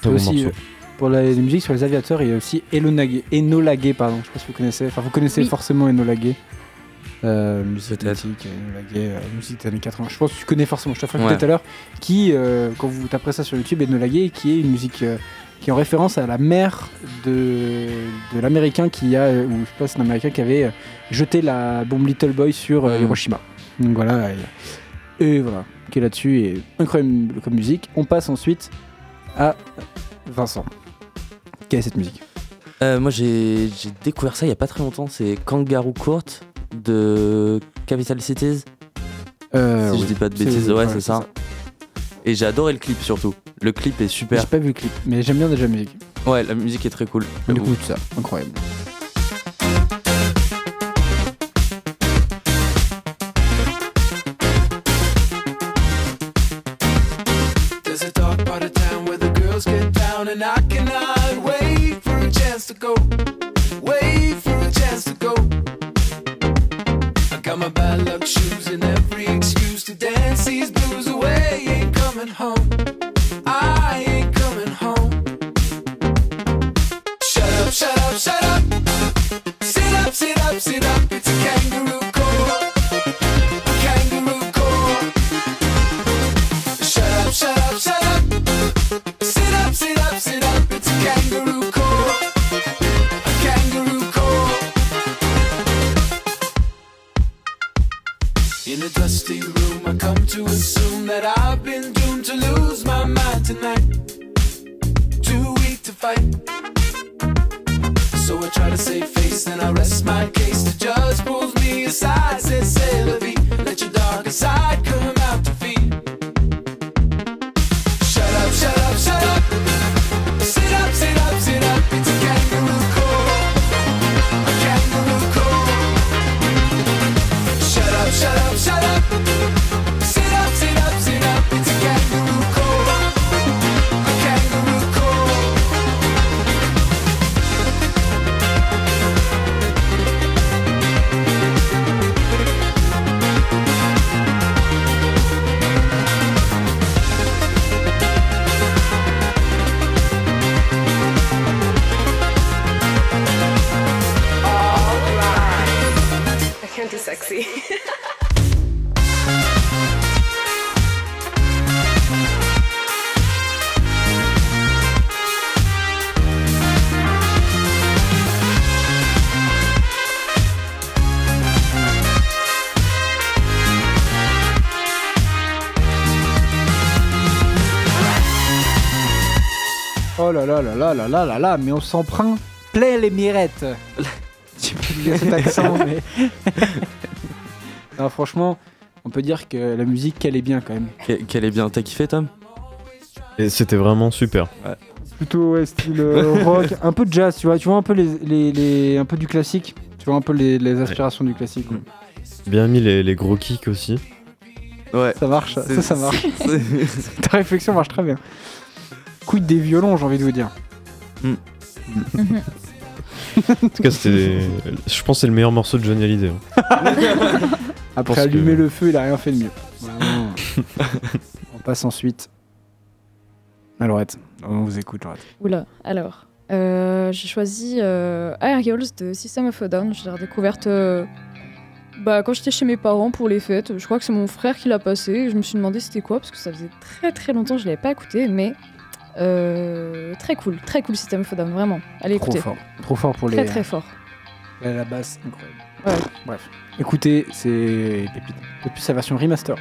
Très bon aussi, morceau. euh, pour la, les musiques sur les aviateurs, il y a aussi Enola Gay, Enola Gay, pardon. Je sais pas si vous connaissez. Enfin, vous connaissez Oui. forcément Enola Gay. Euh, musique mythique, Enola Gay, euh, musique des années 80. Je pense que tu connais forcément. Je te ferai Ouais. tout à l'heure. Qui, euh, quand vous taperez ça sur YouTube, Enola Gay, qui est une musique euh, qui est en référence à la mère de, de l'américain qui a, euh, ou je sais pas, c'est un américain qui avait euh, jeté la bombe Little Boy sur euh, Mm. Hiroshima. Donc voilà. Et, voilà, qui est là-dessus et incroyable comme musique. On passe ensuite à Vincent. Quelle est cette musique? Euh, moi j'ai découvert ça il y a pas très longtemps, c'est Kangaroo Court de Capital Cities. Euh, si oui. je dis pas de bêtises, ouais, ouais, c'est c'est ça. ça. Et j'ai adoré le clip surtout. Le clip est super. J'ai pas vu le clip, mais j'aime bien déjà la musique. Ouais, la musique est très cool. On écoute ça, incroyable. There's a dark part of town where the girls get down, and I cannot wait for a chance a dusty room, I come to assume that I've been doomed to lose my mind tonight. Too weak to fight. So I try to save face and I rest my case. The judge pulls me aside, says, Say, là là là là là là là mais on s'en prend plein les mirettes. Tu peux dire cet accent, mais. non, franchement, on peut dire que la musique, qu'elle est bien quand même. Que- Qu'elle est bien. T'as kiffé, Tom? Et c'était vraiment super. Plutôt ouais, style euh, rock, un peu de jazz, tu vois, tu vois un peu les, les, les- un peu du classique, tu vois un peu les, les aspirations du classique. quoi. Bien mis les, les gros kicks aussi. Ouais. Ça marche, ça, marche. Ta réflexion marche très bien. Quid des violons, j'ai envie de vous dire. En tout cas, c'était. Je pense que c'est le meilleur morceau de Johnny Hallyday. hein. Après pense allumer que- le feu, il a rien fait de mieux. Vraiment. on passe ensuite. Alorette, on vous écoute, Laurette. Oula, alors. euh, j'ai choisi euh, Aerials de System of a Down. Je l'ai redécouverte euh, bah, quand j'étais chez mes parents pour les fêtes. Je crois que c'est mon frère qui l'a passé. Je me suis demandé c'était quoi parce que ça faisait très très longtemps que je l'avais pas écouté. Mais euh, très cool, très cool System of Down, vraiment. Allez Trop écoutez. fort. Trop fort pour les. Très très fort. La, la basse, incroyable. Ouais. Bref. Écoutez, c'est pépite. Depuis sa version remaster.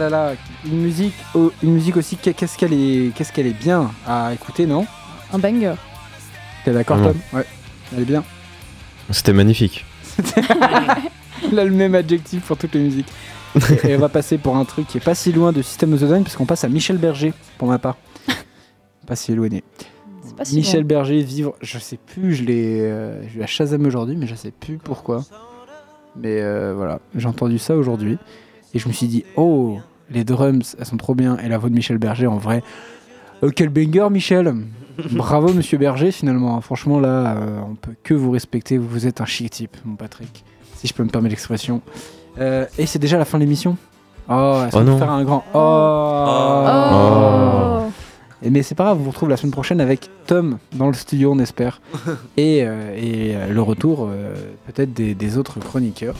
Là là, une musique, oh, une musique aussi, qu'est- qu'est-ce qu'elle est, qu'est-ce qu'elle est bien à écouter, non? Un banger. T'es d'accord, Mm. Tom? Ouais, elle est bien. C'était magnifique. Il a le même adjectif pour toutes les musiques. et, et on va passer pour un truc qui est pas si loin de System of the Down, puisqu'on passe à Michel Berger, pour ma part. pas si éloigné. C'est pas si Michel loin. Berger, vivre, je sais plus, je l'ai euh, je l'ai à Shazam aujourd'hui, mais je sais plus pourquoi. Mais euh, voilà, j'ai entendu ça aujourd'hui. Et je me suis dit, oh, les drums, elles sont trop bien. Et la voix de Michel Berger, en vrai. Oh, quel banger, Michel Bravo, monsieur Berger, finalement. Franchement, là, euh, on peut que vous respecter. Vous êtes un chic type, mon Patrick. Si je peux me permettre l'expression. Euh, et c'est déjà la fin de l'émission? Oh, est-ce Oh qu'on peut non. faire un grand. Oh. Oh, Et mais c'est pas grave, on vous retrouve la semaine prochaine avec Tom dans le studio, on espère. et euh, et, euh, le retour euh, peut-être des, des autres chroniqueurs.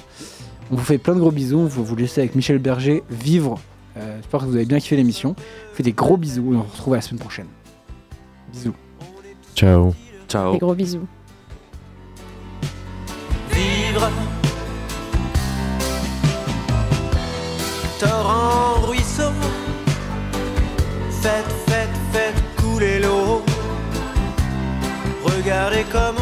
On vous fait plein de gros bisous. Va vous laisser avec Michel Berger vivre. Euh, J'espère que vous avez bien kiffé l'émission. On vous fait des gros bisous et on se retrouve la semaine prochaine. Bisous. Ciao. Ciao. Des gros bisous. vivre. Torrent, ruisseau, faites, faites, faites couler l'eau. Regardez comme